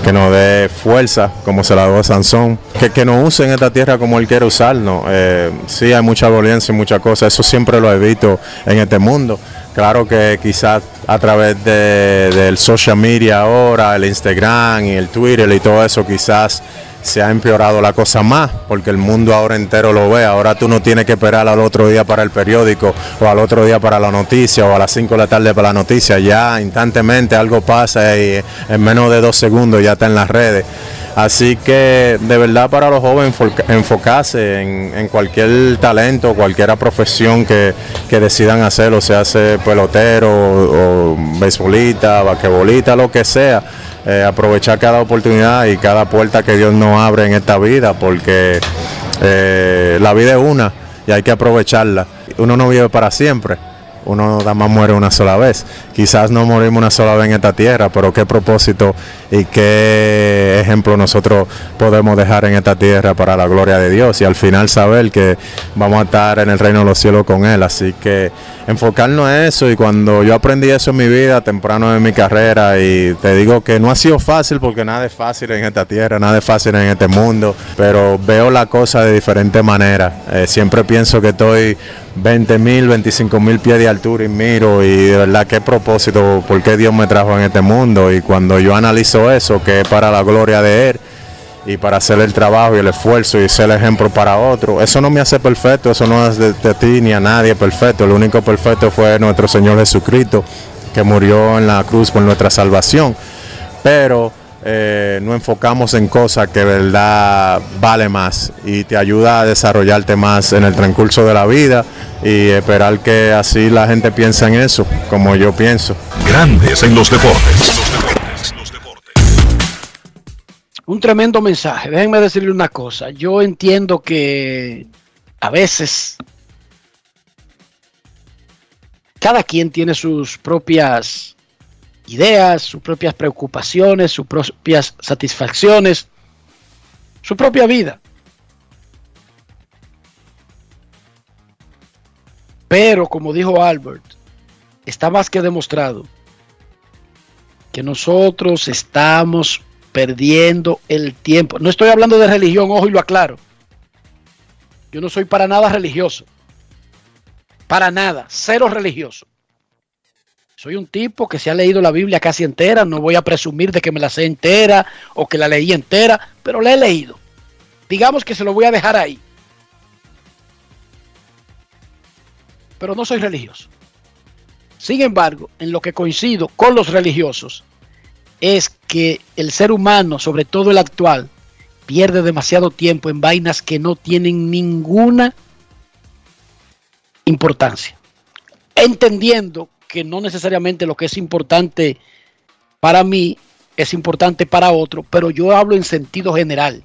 que nos dé fuerza, como se la dio a Sansón, que, que nos use en esta tierra como Él quiere usarnos. Eh, sí, hay mucha violencia y muchas cosas, eso siempre lo evito en este mundo. Claro que quizás a través de, del social media ahora, el Instagram y el Twitter y todo eso, quizás se ha empeorado la cosa más, porque el mundo ahora entero lo ve. Ahora tú no tienes que esperar al otro día para el periódico o al otro día para la noticia o a las 5 de la tarde para la noticia. Ya instantemente algo pasa y en menos de dos segundos ya está en las redes. Así que de verdad para los jóvenes enfocarse en, en cualquier talento, cualquier profesión que, que, decidan hacer, o sea, hace pelotero o, o beisbolista, lo que sea eh, aprovechar cada oportunidad y cada puerta que Dios nos abre en esta vida, porque eh, la vida es una y hay que aprovecharla. Uno no vive para siempre. Uno nada más muere una sola vez. Quizás no morimos una sola vez en esta tierra, pero qué propósito y qué ejemplo nosotros podemos dejar en esta tierra para la gloria de Dios y al final saber que vamos a estar en el reino de los cielos con Él. Así que enfocarnos en eso y cuando yo aprendí eso en mi vida, temprano en mi carrera, y te digo que no ha sido fácil porque nada es fácil en esta tierra, nada es fácil en este mundo, pero veo la cosa de diferente manera. Eh, siempre pienso que estoy 20 mil, 25 mil pies de altura y miro y de verdad qué propósito, por qué Dios me trajo en este mundo. Y cuando yo analizo eso, que es para la gloria de Él y para hacer el trabajo y el esfuerzo y ser el ejemplo para otro, eso no me hace perfecto, eso no es de, de ti ni a nadie perfecto, lo único perfecto fue nuestro Señor Jesucristo que murió en la cruz por nuestra salvación, pero eh, no enfocamos en cosas que de verdad vale más y te ayuda a desarrollarte más en el transcurso de la vida y esperar que así la gente piense en eso, como yo pienso. Grandes en los deportes. Un tremendo mensaje. Déjenme decirle una cosa. Yo entiendo que a veces cada quien tiene sus propias ideas, sus propias preocupaciones, sus propias satisfacciones, su propia vida. Pero, como dijo Albert, está más que demostrado que nosotros estamos perdiendo el tiempo. No estoy hablando de religión, ojo y lo aclaro. Yo no soy para nada religioso. Para nada, cero religioso. Soy un tipo que se ha leído la Biblia casi entera, no voy a presumir de que me la sé entera o que la leí entera, pero la he leído. Digamos que se lo voy a dejar ahí. Pero no soy religioso. Sin embargo, en lo que coincido con los religiosos es que el ser humano, sobre todo el actual, pierde demasiado tiempo en vainas que no tienen ninguna importancia. Entendiendo que no necesariamente lo que es importante para mí es importante para otro, pero yo hablo en sentido general.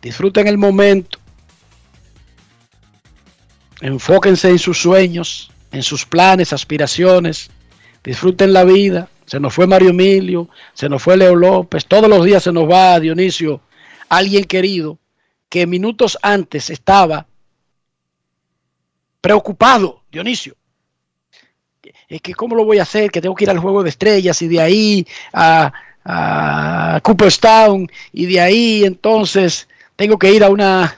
Disfruten el momento. Enfóquense en sus sueños, en sus planes, aspiraciones. Disfruten la vida. Se nos fue Mario Emilio, se nos fue Leo López. Todos los días se nos va Dionisio, alguien querido, que minutos antes estaba preocupado, Dionisio, es que cómo lo voy a hacer, que tengo que ir al juego de estrellas y de ahí a, Cooperstown y de ahí entonces tengo que ir a unas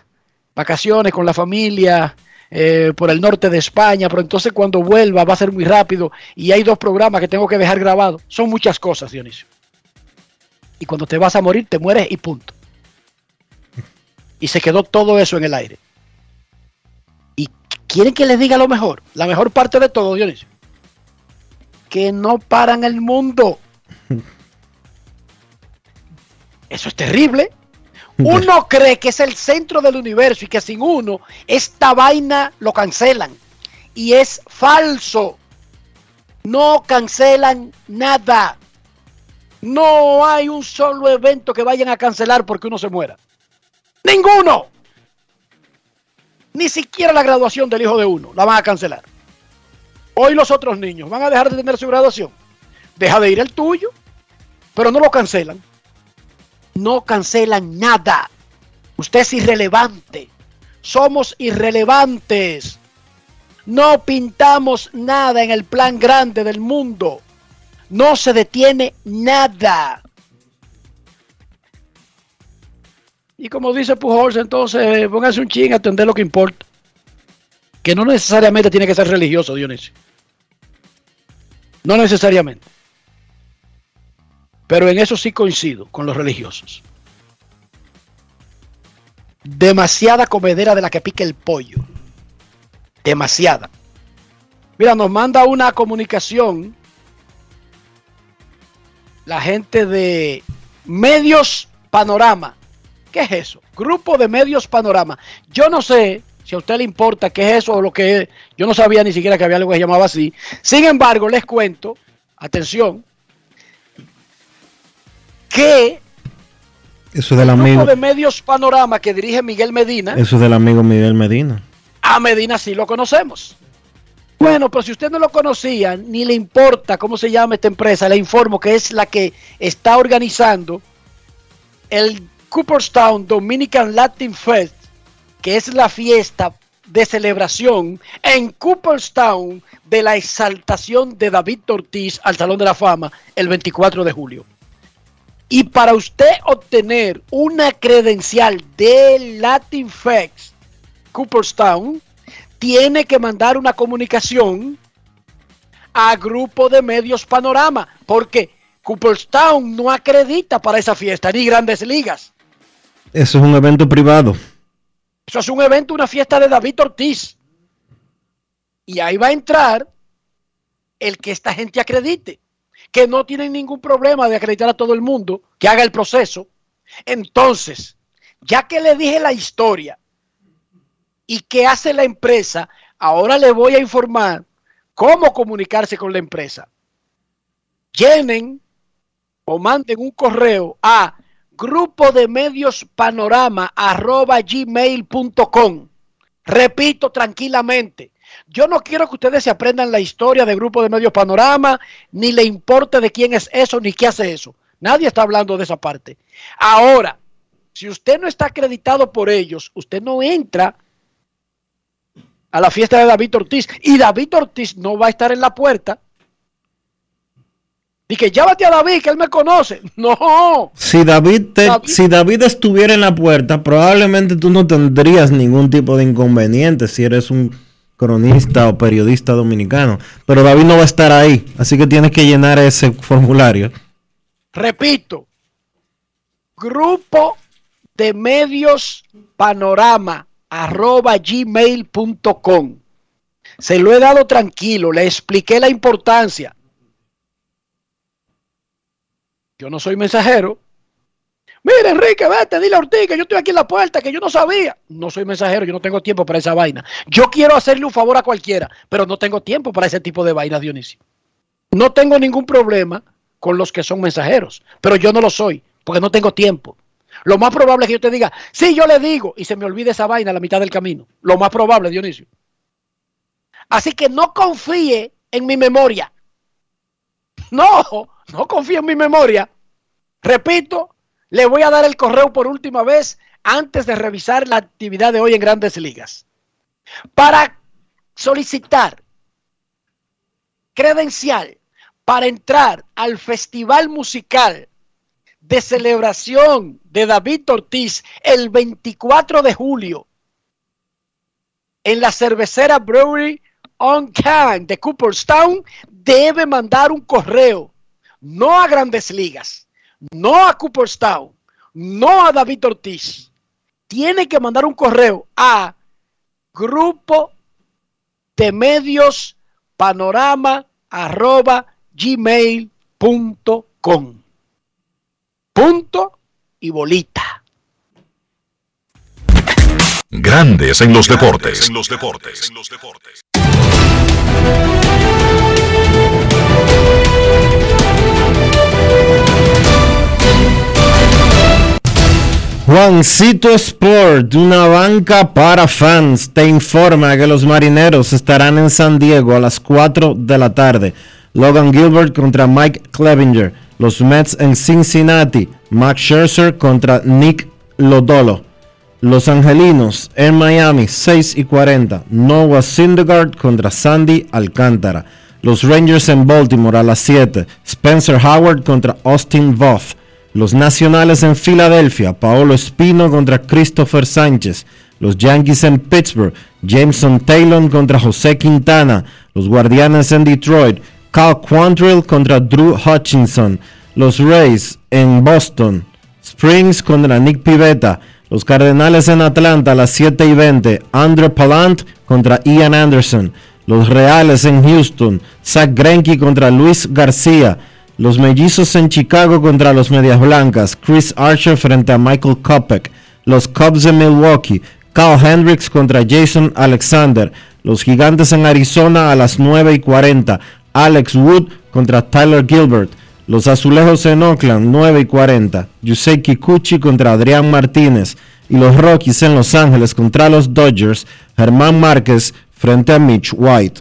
vacaciones con la familia eh, por el norte de España, pero entonces cuando vuelva va a ser muy rápido y hay dos programas que tengo que dejar grabados. Son muchas cosas, Dionisio. Y cuando te vas a morir, te mueres y punto. Y se quedó todo eso en el aire. ¿Y quieren que les diga lo mejor? La mejor parte de todo, Dionisio que no paran el mundo. Eso es terrible. Uno cree que es el centro del universo y que sin uno esta vaina lo cancelan. Y es falso. No cancelan nada. No hay un solo evento que vayan a cancelar porque uno se muera. Ninguno. Ni siquiera la graduación del hijo de uno la van a cancelar. Hoy los otros niños van a dejar de tener su graduación. Deja de ir el tuyo, pero no lo cancelan. No cancelan nada. Usted es irrelevante. Somos irrelevantes. No pintamos nada en el plan grande del mundo. No se detiene nada. Y como dice Pujols, entonces póngase un ching a atender lo que importa. Que no necesariamente tiene que ser religioso, Dionisio. No necesariamente. Pero en eso sí coincido con los religiosos. Demasiada comedera de la que pique el pollo. Demasiada. Mira, nos manda una comunicación la gente de Medios Panorama. ¿Qué es eso? Grupo de Medios Panorama. Yo no sé si a usted le importa qué es eso o lo que es, yo no sabía ni siquiera que había algo que se llamaba así. Sin embargo, les cuento, atención, que eso del el amigo, grupo de medios Panorama que dirige Miguel Medina, eso del amigo Miguel Medina. a Medina sí lo conocemos. Bueno, pero si usted no lo conocía, ni le importa cómo se llama esta empresa, le informo que es la que está organizando el Cooperstown Dominican Latin Fest, que es la fiesta de celebración en Cooperstown de la exaltación de David Ortiz al Salón de la Fama el 24 de julio. Y para usted obtener una credencial de Latin Fest Cooperstown, tiene que mandar una comunicación a Grupo de Medios Panorama, porque Cooperstown no acredita para esa fiesta, ni grandes ligas. Eso es un evento privado. Eso es un evento, una fiesta de David Ortiz. Y ahí va a entrar el que esta gente acredite, que no tienen ningún problema de acreditar a todo el mundo, que haga el proceso. Entonces, ya que le dije la historia y qué hace la empresa, ahora le voy a informar cómo comunicarse con la empresa. Llenen o manden un correo a grupo de medios panorama arroba gmail.com. Repito tranquilamente, yo no quiero que ustedes se aprendan la historia de Grupo de Medios Panorama, ni le importe de quién es eso, ni qué hace eso. Nadie está hablando de esa parte. Ahora, si usted no está acreditado por ellos, usted no entra a la fiesta de David Ortiz. Y David Ortiz no va a estar en la puerta. Y que llévate a David, que él me conoce. No. Si David, te- si David estuviera en la puerta, probablemente tú no tendrías ningún tipo de inconveniente si eres un cronista o periodista dominicano. Pero David no va a estar ahí, así que tienes que llenar ese formulario. Repito, grupo de medios panorama arroba gmail.com. Se lo he dado tranquilo, le expliqué la importancia. Yo no soy mensajero. Mira, Enrique, vete, dile a Ortiz que yo estoy aquí en la puerta, que yo no sabía. No soy mensajero, yo no tengo tiempo para esa vaina. Yo quiero hacerle un favor a cualquiera, pero no tengo tiempo para ese tipo de vaina, Dionisio. No tengo ningún problema con los que son mensajeros, pero yo no lo soy, porque no tengo tiempo. Lo más probable es que yo te diga, sí, yo le digo, y se me olvide esa vaina a la mitad del camino. Lo más probable, Dionisio. Así que no confíe en mi memoria. No, no confíe en mi memoria. Repito, le voy a dar el correo por última vez antes de revisar la actividad de hoy en Grandes Ligas. Para solicitar credencial para entrar al festival musical de celebración de David Ortiz el 24 de julio en la cervecera Brewery on Can de Cooperstown, debe mandar un correo, no a Grandes Ligas, no a Cooperstown, no a David Ortiz. Tiene que mandar un correo a grupo de medios panorama arroba gmail.com. Punto y bolita. Grandes en los deportes. En los deportes. Juancito Sport, una banca para fans, te informa que los marineros estarán en San Diego a las 4 de la tarde. Logan Gilbert contra Mike Clevinger. Los Mets en Cincinnati. Max Scherzer contra Nick Lodolo. Los Angelinos en Miami, 6 y 40. Noah Syndergaard contra Sandy Alcántara. Los Rangers en Baltimore a las 7. Spencer Howard contra Austin Voth. Los Nacionales en Filadelfia, Paolo Espino contra Christopher Sánchez. Los Yankees en Pittsburgh, Jameson Taylor contra José Quintana. Los Guardianes en Detroit, Cal Quantrill contra Drew Hutchinson. Los Rays en Boston, Springs contra Nick Pivetta. Los Cardenales en Atlanta a las 7 y 20, Andrew Palant contra Ian Anderson. Los Reales en Houston, Zach Greinke contra Luis García. Los Mellizos en Chicago contra los Medias Blancas, Chris Archer frente a Michael Kopech. Los Cubs en Milwaukee, Kyle Hendricks contra Jason Alexander. Los Gigantes en Arizona a las 9 y 40, Alex Wood contra Tyler Gilbert. Los Azulejos en Oakland, 9 y 40, Yusei Kikuchi contra Adrián Martínez. Y los Rockies en Los Ángeles contra los Dodgers, Germán Márquez frente a Mitch White.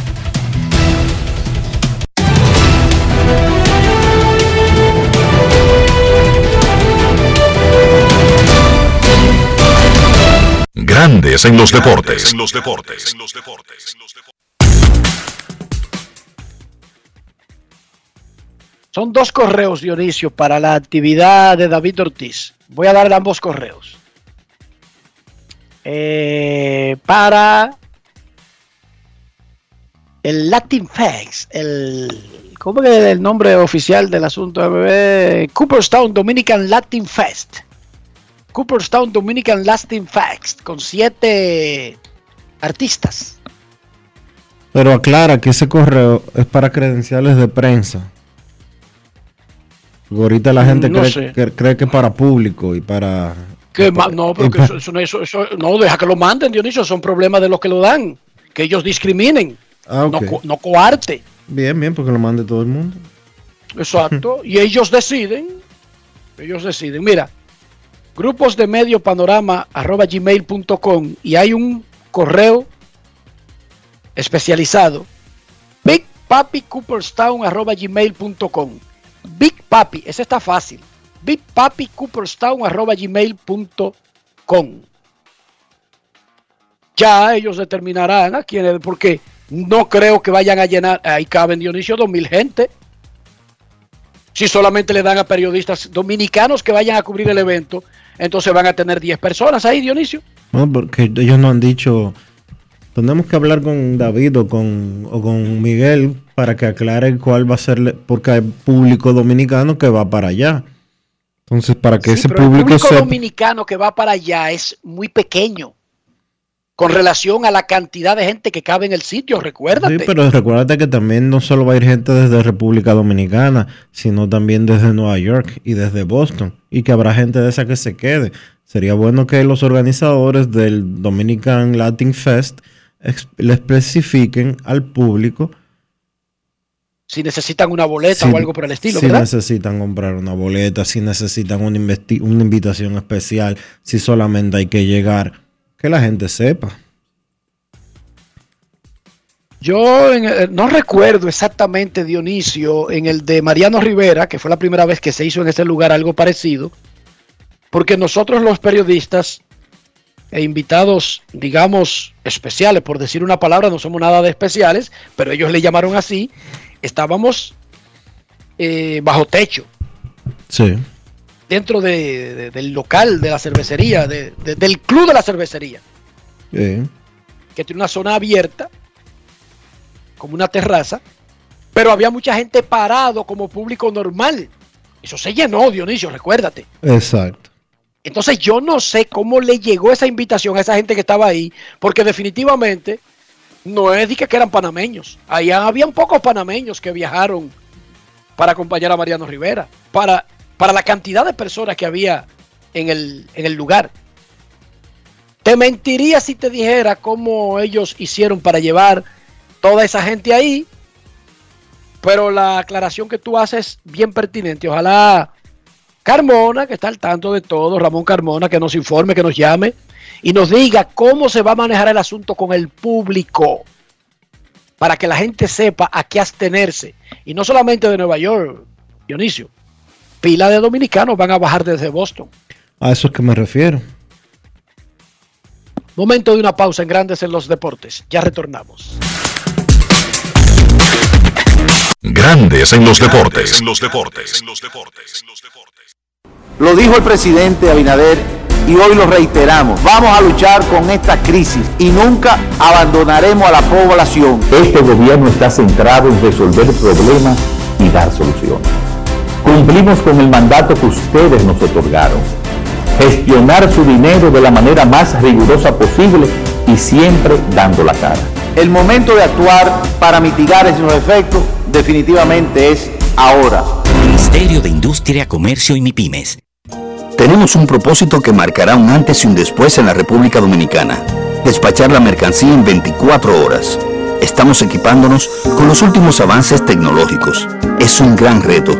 Grandes en los deportes. Son dos correos, Dionisio, para la actividad de David Ortiz. Voy a darle ambos correos. Eh, para el Latin Fest, el, ¿cómo es el nombre oficial del asunto? Cooperstown Dominican Latin Fest. Cooperstown Dominican Latin Fest, con siete artistas. Pero aclara que ese correo es para credenciales de prensa. Porque ahorita la gente No cree, que, cree que es para público y para... Que ma- no, pero que eso, eso no- eso- eso- no, deja que lo manden, Dionisio, son problemas de los que lo dan, que ellos discriminen, Ah, no, no coarte. Bien, bien, porque lo mande todo el mundo. Exacto. y ellos deciden. Ellos deciden. Mira, grupos de medio panorama arroba gmail.com y hay un correo especializado. Big Papi Cooperstown arroba gmail.com. Big Papi, ese está fácil. Big Papi Cooperstown arroba gmail.com. Ya ellos determinarán a quiénes, porque no creo que vayan a llenar, ahí caben Dionisio, dos mil gente si solamente le dan a periodistas dominicanos que vayan a cubrir el evento, entonces van a tener 10 personas ahí, Dionisio. No, porque ellos no han dicho... Tenemos que hablar con David o con, o con Miguel para que aclare cuál va a ser, porque hay público dominicano que va para allá. Entonces, para que ese Pero el público público sepa... dominicano que va para allá es muy pequeño con relación a la cantidad de gente que cabe en el sitio, recuérdate. Sí, pero recuérdate que también no solo va a ir gente desde República Dominicana, sino también desde Nueva York y desde Boston. Y que habrá gente de esa que se quede. Sería bueno que los organizadores del Dominican Latin Fest le especifiquen al público si necesitan una boleta si- o algo por el estilo, si ¿verdad? necesitan comprar una boleta, si necesitan una invitación especial, si solamente hay que llegar, que la gente sepa. Yo en el- no recuerdo exactamente, Dionisio, en el de Mariano Rivera, que fue la primera vez que se hizo en ese lugar algo parecido, porque nosotros los periodistas e invitados, digamos, especiales, por decir una palabra, no somos nada de especiales, pero ellos le llamaron así, estábamos eh, bajo techo, Sí. Dentro de- de- del local de la cervecería, de- de- del club de la cervecería. Sí. que tiene una zona abierta, como una terraza, pero había mucha gente parado como público normal. Eso se llenó, Dionisio, recuérdate. Exacto. Entonces yo no sé cómo le llegó esa invitación a esa gente que estaba ahí, porque definitivamente no es de que eran panameños. Ahí habían pocos panameños que viajaron para acompañar a Mariano Rivera, para, para la cantidad de personas que había en el, en el lugar. Te mentiría si te dijera cómo ellos hicieron para llevar toda esa gente ahí, pero la aclaración que tú haces es bien pertinente. Ojalá Carmona, que está al tanto de todo, Ramón Carmona, que nos informe, que nos llame y nos diga cómo se va a manejar el asunto con el público para que la gente sepa a qué abstenerse. Y no solamente de Nueva York, Dionisio. Pila de dominicanos van a bajar desde Boston. A eso es que me refiero. Momento de una pausa en Grandes en los Deportes. Ya retornamos. Grandes en los deportes. En los deportes. Lo dijo el presidente Abinader y hoy lo reiteramos. Vamos a luchar con esta crisis y nunca abandonaremos a la población. Este gobierno está centrado en resolver problemas y dar soluciones. Cumplimos con el mandato que ustedes nos otorgaron. Gestionar su dinero de la manera más rigurosa posible y siempre dando la cara. El momento de actuar para mitigar esos efectos definitivamente es ahora. Ministerio de Industria, Comercio y MIPIMES. Tenemos un propósito que marcará un antes y un después en la República Dominicana. Despachar la mercancía en 24 horas. Estamos equipándonos con los últimos avances tecnológicos. Es un gran reto,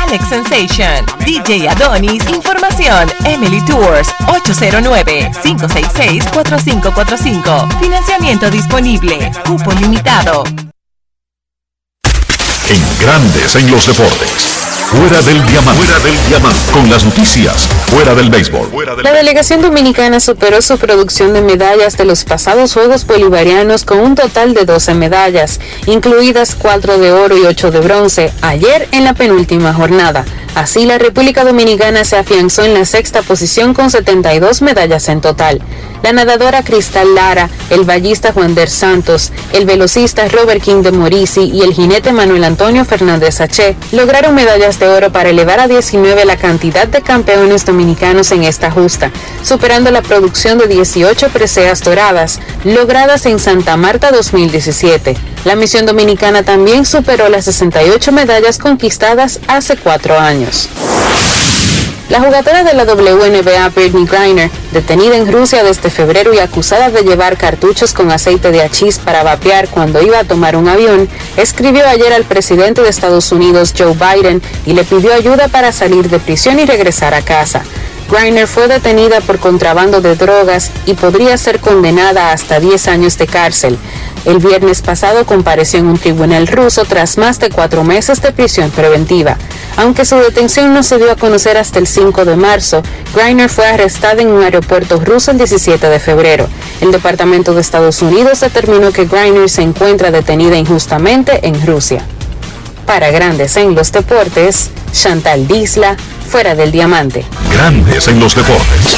Alex Sensation, DJ Adonis, Información, Emily Tours, 809-566-4545. Financiamiento disponible, cupo limitado. En Grandes en los Deportes. Fuera del diamante. Fuera del diamante. Con las noticias. Fuera del béisbol. La delegación dominicana superó su producción de medallas de los pasados Juegos Bolivarianos con un total de 12 medallas, incluidas 4 de oro y 8 de bronce, ayer en la penúltima jornada. Así, la República Dominicana se afianzó en la sexta posición con 72 medallas en total. La nadadora Cristal Lara, el ballista Juan Der Santos, el velocista Robert King de Morisi y el jinete Manuel Antonio Fernández H lograron medallas de oro para elevar a 19 la cantidad de campeones dominicanos en esta justa, superando la producción de 18 preseas doradas logradas en Santa Marta 2017. La misión dominicana también superó las 68 medallas conquistadas hace cuatro años. La jugadora de la WNBA Britney Griner, detenida en Rusia desde febrero y acusada de llevar cartuchos con aceite de hachís para vapear cuando iba a tomar un avión, escribió ayer al presidente de Estados Unidos Joe Biden y le pidió ayuda para salir de prisión y regresar a casa. Griner fue detenida por contrabando de drogas y podría ser condenada hasta 10 años de cárcel. El viernes pasado compareció en un tribunal ruso tras más de cuatro meses de prisión preventiva. Aunque su detención no se dio a conocer hasta el 5 de marzo, Griner fue arrestada en un aeropuerto ruso el 17 de febrero. El Departamento de Estados Unidos determinó que Griner se encuentra detenida injustamente en Rusia. Para Grandes en los Deportes, Chantal Disla, fuera del diamante. Grandes en los deportes.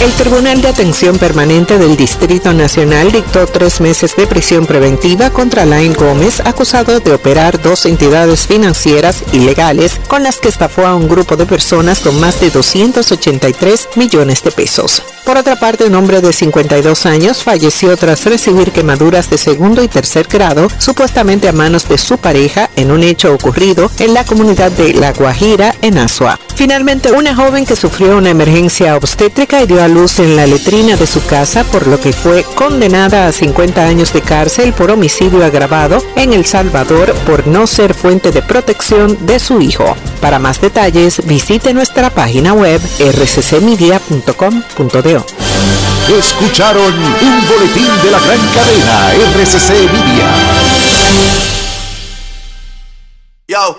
El Tribunal de Atención Permanente del Distrito Nacional dictó tres meses de prisión preventiva contra Alain Gómez, acusado de operar dos entidades financieras ilegales con las que estafó a un grupo de personas con más de 283 millones de pesos. Por otra parte, un hombre de 52 años falleció tras recibir quemaduras de segundo y tercer grado, supuestamente a manos de su pareja, en un hecho ocurrido en la comunidad de La Guajira, en Asua. Finalmente, una joven que sufrió una emergencia obstétrica y dio a luz en la letrina de su casa, por lo que fue condenada a 50 años de cárcel por homicidio agravado en El Salvador por no ser fuente de protección de su hijo. Para más detalles, visite nuestra página web rccmedia.com.de. Escucharon un boletín de la gran cadena RCC Media. Yo,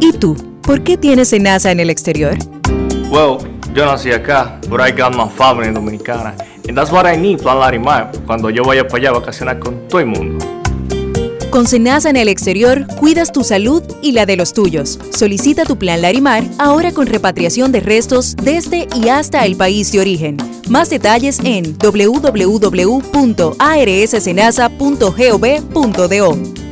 ¿Y tú? ¿Por qué tienes Senasa en el exterior? Well, yo nací acá, but I got my family dominicana. And that's what I need, Plan Larimar, cuando yo vaya para allá a vacacionar con todo el mundo. Con Senasa en el exterior, cuidas tu salud y la de los tuyos. Solicita tu plan Larimar ahora con repatriación de restos desde y hasta el país de origen. Más detalles en www.arssenasa.gov.do.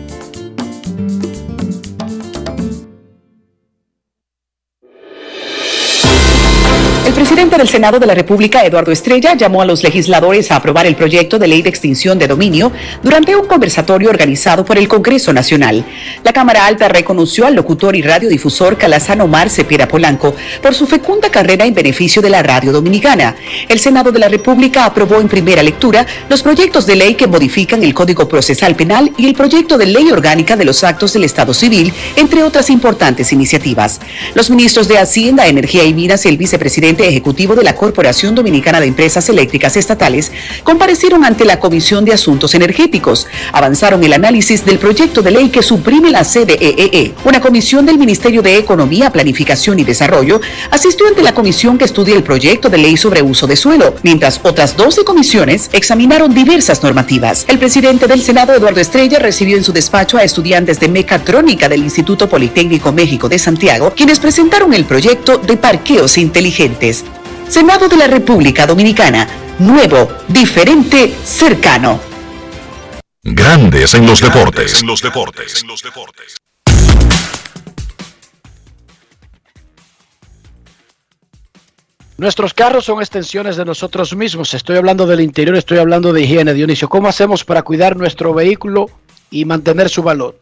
presidente del Senado de la República, Eduardo Estrella, llamó a los legisladores a aprobar el proyecto de ley de extinción de dominio durante un conversatorio organizado por el Congreso Nacional. La Cámara Alta reconoció al locutor y radiodifusor Calazano Omar Cepeda Polanco por su fecunda carrera en beneficio de la radio dominicana. El Senado de la República aprobó en primera lectura los proyectos de ley que modifican el Código Procesal Penal y el proyecto de ley orgánica de los actos del Estado Civil, entre otras importantes iniciativas. Los ministros de Hacienda, Energía y Minas y el vicepresidente ejecutivo de la Corporación Dominicana de Empresas Eléctricas Estatales comparecieron ante la Comisión de Asuntos Energéticos. Avanzaron el análisis del proyecto de ley que suprime la CDEE. Una comisión del Ministerio de Economía, Planificación y Desarrollo asistió ante la comisión que estudia el proyecto de ley sobre uso de suelo, mientras otras 12 comisiones examinaron diversas normativas. El presidente del Senado, Eduardo Estrella, recibió en su despacho a estudiantes de mecatrónica del Instituto Politécnico México de Santiago, quienes presentaron el proyecto de parqueos inteligentes. Senado de la República Dominicana. Nuevo, diferente, cercano. Grandes en los deportes. los deportes. Nuestros carros son extensiones de nosotros mismos. Estoy hablando del interior, estoy hablando de higiene, Dionisio. ¿Cómo hacemos para cuidar nuestro vehículo y mantener su valor?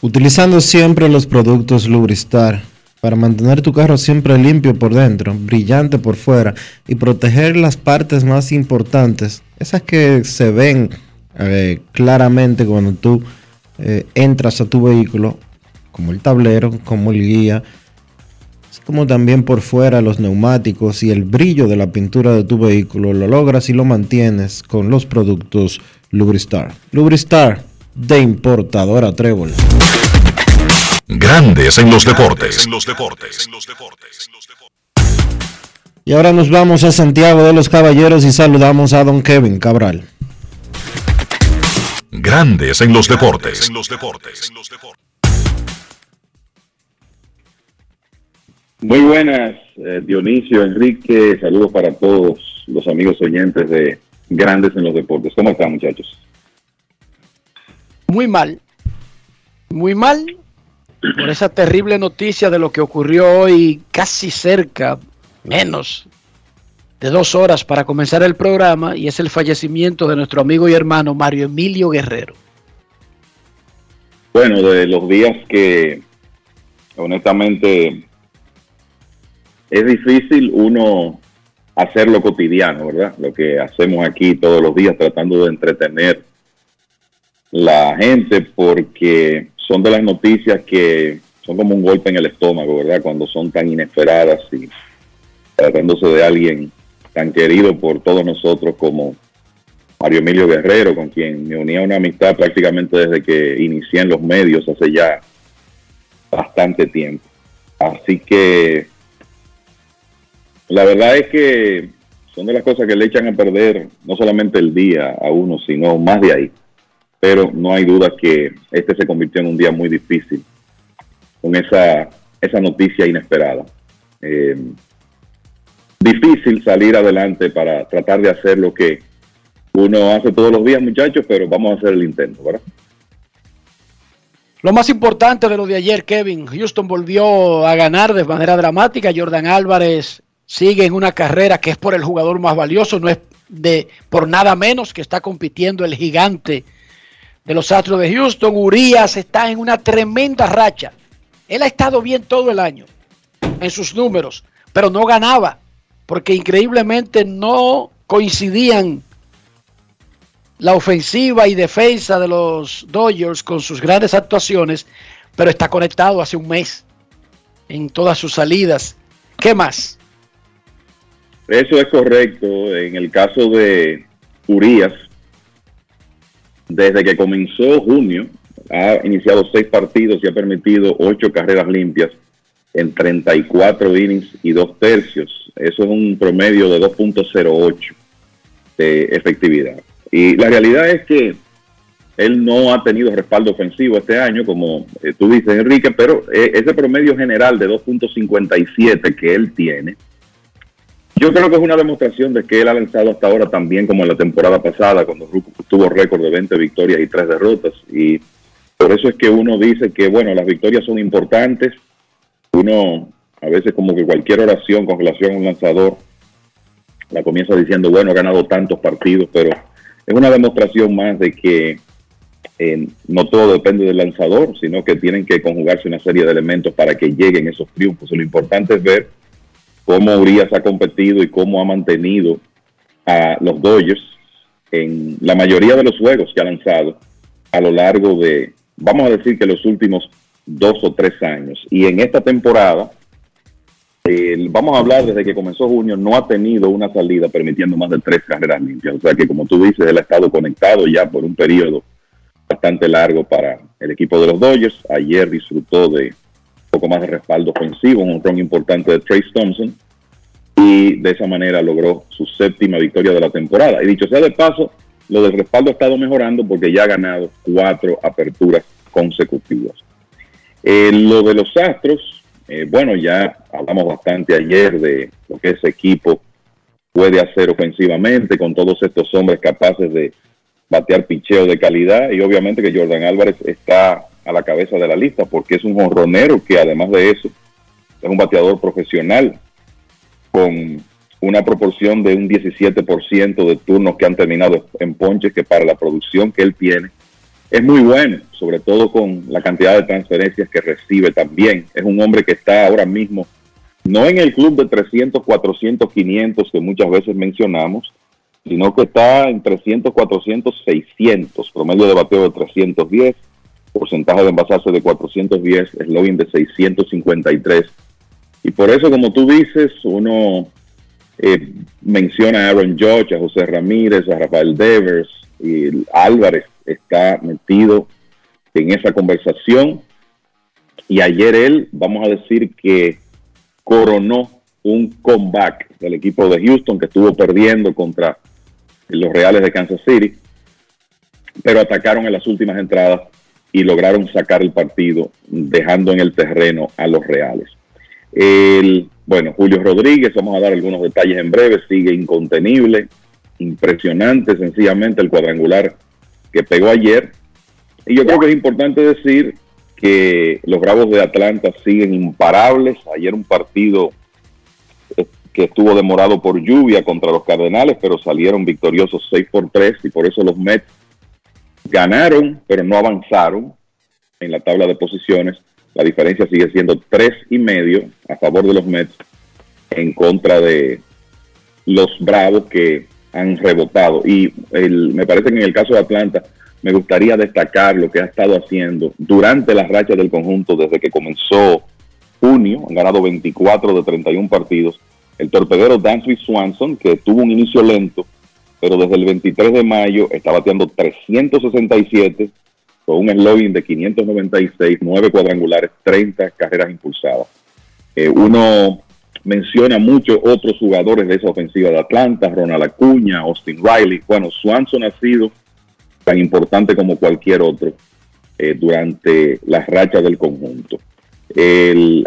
Utilizando siempre los productos Lubristar para mantener tu carro siempre limpio por dentro, brillante por fuera y proteger las partes más importantes, esas que se ven eh, claramente cuando tú eh, entras a tu vehículo, como el tablero, como el guía, como también por fuera los neumáticos y el brillo de la pintura de tu vehículo, lo logras y lo mantienes con los productos Lubristar. Lubristar de importadora Trébol. Grandes en los deportes. Y ahora nos vamos a Santiago de los Caballeros y saludamos a don Kevin Cabral. Grandes en los deportes. Muy buenas, eh, Dionisio, Enrique, saludos para todos los amigos oyentes de Grandes en los Deportes. ¿Cómo están, muchachos? Muy mal. Muy mal por esa terrible noticia de lo que ocurrió hoy casi cerca, menos de dos horas para comenzar el programa, y es el fallecimiento de nuestro amigo y hermano Mario Emilio Guerrero. Bueno, de los días que honestamente es difícil uno hacer lo cotidiano, ¿verdad? Lo que hacemos aquí todos los días tratando de entretener la gente porque son de las noticias que son como un golpe en el estómago, ¿verdad? Cuando son tan inesperadas y tratándose de alguien tan querido por todos nosotros como Mario Emilio Guerrero, con quien me unía una amistad prácticamente desde que inicié en los medios hace ya bastante tiempo. Así que la verdad es que son de las cosas que le echan a perder no solamente el día a uno, sino más de ahí. Pero no hay duda que este se convirtió en un día muy difícil con esa, esa noticia inesperada. Eh, difícil salir adelante para tratar de hacer lo que uno hace todos los días, muchachos, pero vamos a hacer el intento, ¿verdad? Lo más importante de lo de ayer, Kevin, Houston volvió a ganar de manera dramática. Jordan Álvarez sigue en una carrera que es por el jugador más valioso, no es de por nada menos que está compitiendo el gigante de los Astros de Houston. Urias está en una tremenda racha. Él ha estado bien todo el año en sus números, pero no ganaba porque increíblemente no coincidían la ofensiva y defensa de los Dodgers con sus grandes actuaciones, pero está conectado hace un mes en todas sus salidas. ¿Qué más? Eso es correcto. En el caso de Urias, desde que comenzó junio, ha iniciado seis partidos y ha permitido ocho carreras limpias en 34 innings y dos tercios. Eso es un promedio de 2.08 de efectividad. Y la realidad es que él no ha tenido respaldo ofensivo este año, como eh, tú dices, Enrique, pero eh, ese promedio general de 2.57 que él tiene, yo creo que es una demostración de que él ha lanzado hasta ahora también como en la temporada pasada, cuando tuvo récord de 20 victorias y 3 derrotas. Y por eso es que uno dice que, bueno, las victorias son importantes. Uno, a veces como que cualquier oración con relación a un lanzador, la comienza diciendo, bueno, ha ganado tantos partidos, pero es una demostración más de que eh, no todo depende del lanzador, sino que tienen que conjugarse una serie de elementos para que lleguen esos triunfos. Lo importante es ver cómo Urias ha competido y cómo ha mantenido a los Dodgers en la mayoría de los juegos que ha lanzado a lo largo de, vamos a decir que los últimos dos o tres años. Y en esta temporada, vamos a hablar desde que comenzó junio, no ha tenido una salida permitiendo más de tres carreras limpias. O sea que, como tú dices, él ha estado conectado ya por un periodo bastante largo para el equipo de los Dodgers. Ayer disfrutó de poco más de respaldo ofensivo, un ron importante de Trace Thompson. Y de esa manera logró su séptima victoria de la temporada. Y dicho sea de paso, lo del respaldo ha estado mejorando porque ya ha ganado cuatro aperturas consecutivas. Eh, lo de los Astros, eh, bueno, ya hablamos bastante ayer de lo que ese equipo puede hacer ofensivamente con todos estos hombres capaces de batear picheo de calidad y obviamente que Jordan Álvarez está a la cabeza de la lista porque es un honronero que además de eso es un bateador profesional con una proporción de un 17% de turnos que han terminado en ponches que para la producción que él tiene es muy bueno, sobre todo con la cantidad de transferencias que recibe también. Es un hombre que está ahora mismo no en el club de 300, 400, 500 que muchas veces mencionamos, que está en 300, 400, 600, promedio de bateo de 310, porcentaje de envasarse de 410, eslogan de 653. Y por eso, como tú dices, uno eh, menciona a Aaron George, a José Ramírez, a Rafael Devers y Álvarez, está metido en esa conversación. Y ayer él, vamos a decir que coronó un comeback del equipo de Houston que estuvo perdiendo contra los Reales de Kansas City, pero atacaron en las últimas entradas y lograron sacar el partido dejando en el terreno a los Reales. El, bueno, Julio Rodríguez, vamos a dar algunos detalles en breve, sigue incontenible, impresionante sencillamente el cuadrangular que pegó ayer. Y yo creo que es importante decir que los Bravos de Atlanta siguen imparables. Ayer un partido que estuvo demorado por lluvia contra los Cardenales, pero salieron victoriosos 6 por 3 y por eso los Mets ganaron, pero no avanzaron en la tabla de posiciones. La diferencia sigue siendo tres y medio a favor de los Mets en contra de los Bravos que han rebotado. Y el, me parece que en el caso de Atlanta me gustaría destacar lo que ha estado haciendo durante las rachas del conjunto desde que comenzó junio. Han ganado 24 de 31 partidos. El torpedero Dansby Swanson, que tuvo un inicio lento, pero desde el 23 de mayo está bateando 367 con un slogan de 596, 9 cuadrangulares, 30 carreras impulsadas. Eh, uno menciona muchos otros jugadores de esa ofensiva de Atlanta, Ronald Acuña, Austin Riley. Bueno, Swanson ha sido tan importante como cualquier otro eh, durante las rachas del conjunto.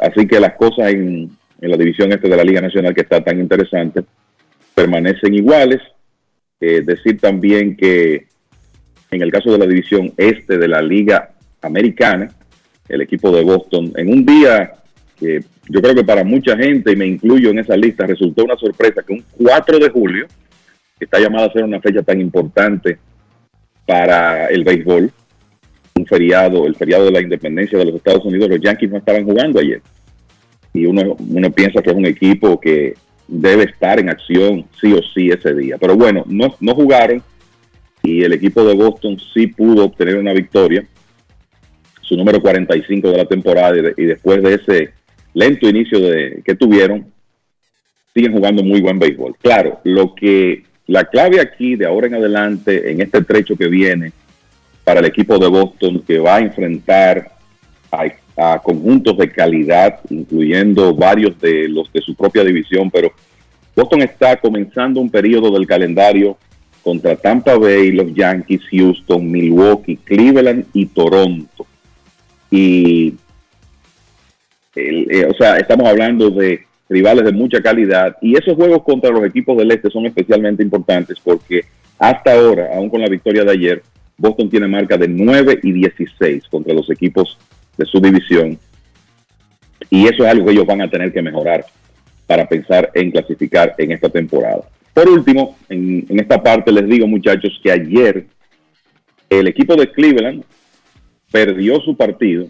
así que las cosas en, la división este de la Liga Nacional que está tan interesante permanecen iguales. Eh, decir también que en el caso de la división este de la Liga Americana, el equipo de Boston, en un día que yo creo que para mucha gente, y me incluyo en esa lista, resultó una sorpresa que un 4 de julio, que está llamada a ser una fecha tan importante para el béisbol, un feriado, el feriado de la independencia de los Estados Unidos, los Yankees no estaban jugando ayer. Y uno, uno piensa que es un equipo que debe estar en acción sí o sí ese día. Pero bueno, no, no jugaron y el equipo de Boston sí pudo obtener una victoria, su número 45 de la temporada y, después de ese lento inicio de, que tuvieron, siguen jugando muy buen béisbol. Claro, lo que la clave aquí de ahora en adelante, en este trecho que viene, para el equipo de Boston que va a enfrentar a, conjuntos de calidad, incluyendo varios de los de su propia división, pero Boston está comenzando un periodo del calendario contra Tampa Bay, los Yankees, Houston, Milwaukee, Cleveland y Toronto. Y, eh, o sea, estamos hablando de rivales de mucha calidad y esos juegos contra los equipos del este son especialmente importantes porque hasta ahora, aún con la victoria de ayer, Boston tiene marca de 9 y 16 contra los equipos de su división. Y eso es algo que ellos van a tener que mejorar para pensar en clasificar en esta temporada. Por último, en, esta parte les digo muchachos que ayer el equipo de Cleveland perdió su partido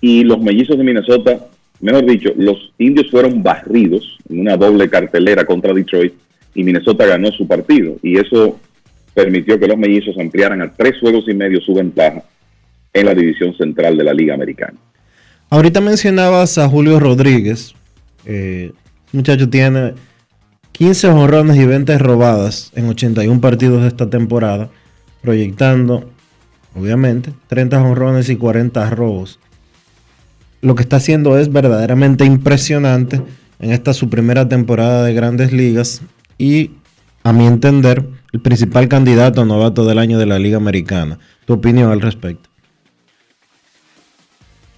y los mellizos de Minnesota, mejor dicho, los indios fueron barridos en una doble cartelera contra Detroit y Minnesota ganó su partido. Y eso permitió que los mellizos ampliaran a tres juegos y medio su ventaja en la división central de la Liga Americana. Ahorita mencionabas a Julio Rodríguez, eh, muchacho tiene 15 honrones y 20 robadas en 81 partidos de esta temporada, proyectando, obviamente, 30 honrones y 40 robos. Lo que está haciendo es verdaderamente impresionante en esta su primera temporada de grandes ligas y, a mi entender, el principal candidato novato del año de la Liga Americana. ¿Tu opinión al respecto?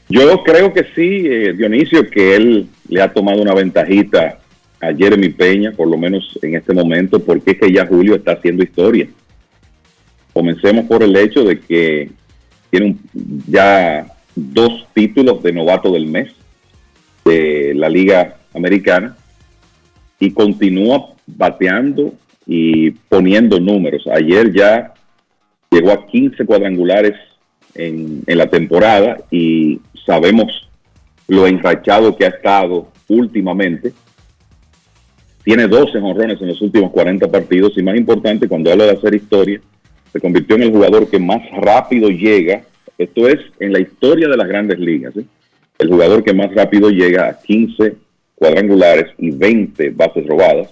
Yo creo que sí, eh, Dionisio, que él le ha tomado una ventajita a Jeremy Peña, por lo menos en este momento, porque es que ya Julio está haciendo historia. Comencemos por el hecho de que tiene ya dos títulos de novato del mes de la Liga Americana y continúa bateando y poniendo números. Ayer ya llegó a 15 cuadrangulares en, en la temporada y sabemos lo enrachado que ha estado últimamente tiene 12 honrones en los últimos 40 partidos y más importante, cuando habla de hacer historia, se convirtió en el jugador que más rápido llega. Esto es en la historia de las grandes ligas. ¿eh? El jugador que más rápido llega a 15 cuadrangulares y 20 bases robadas.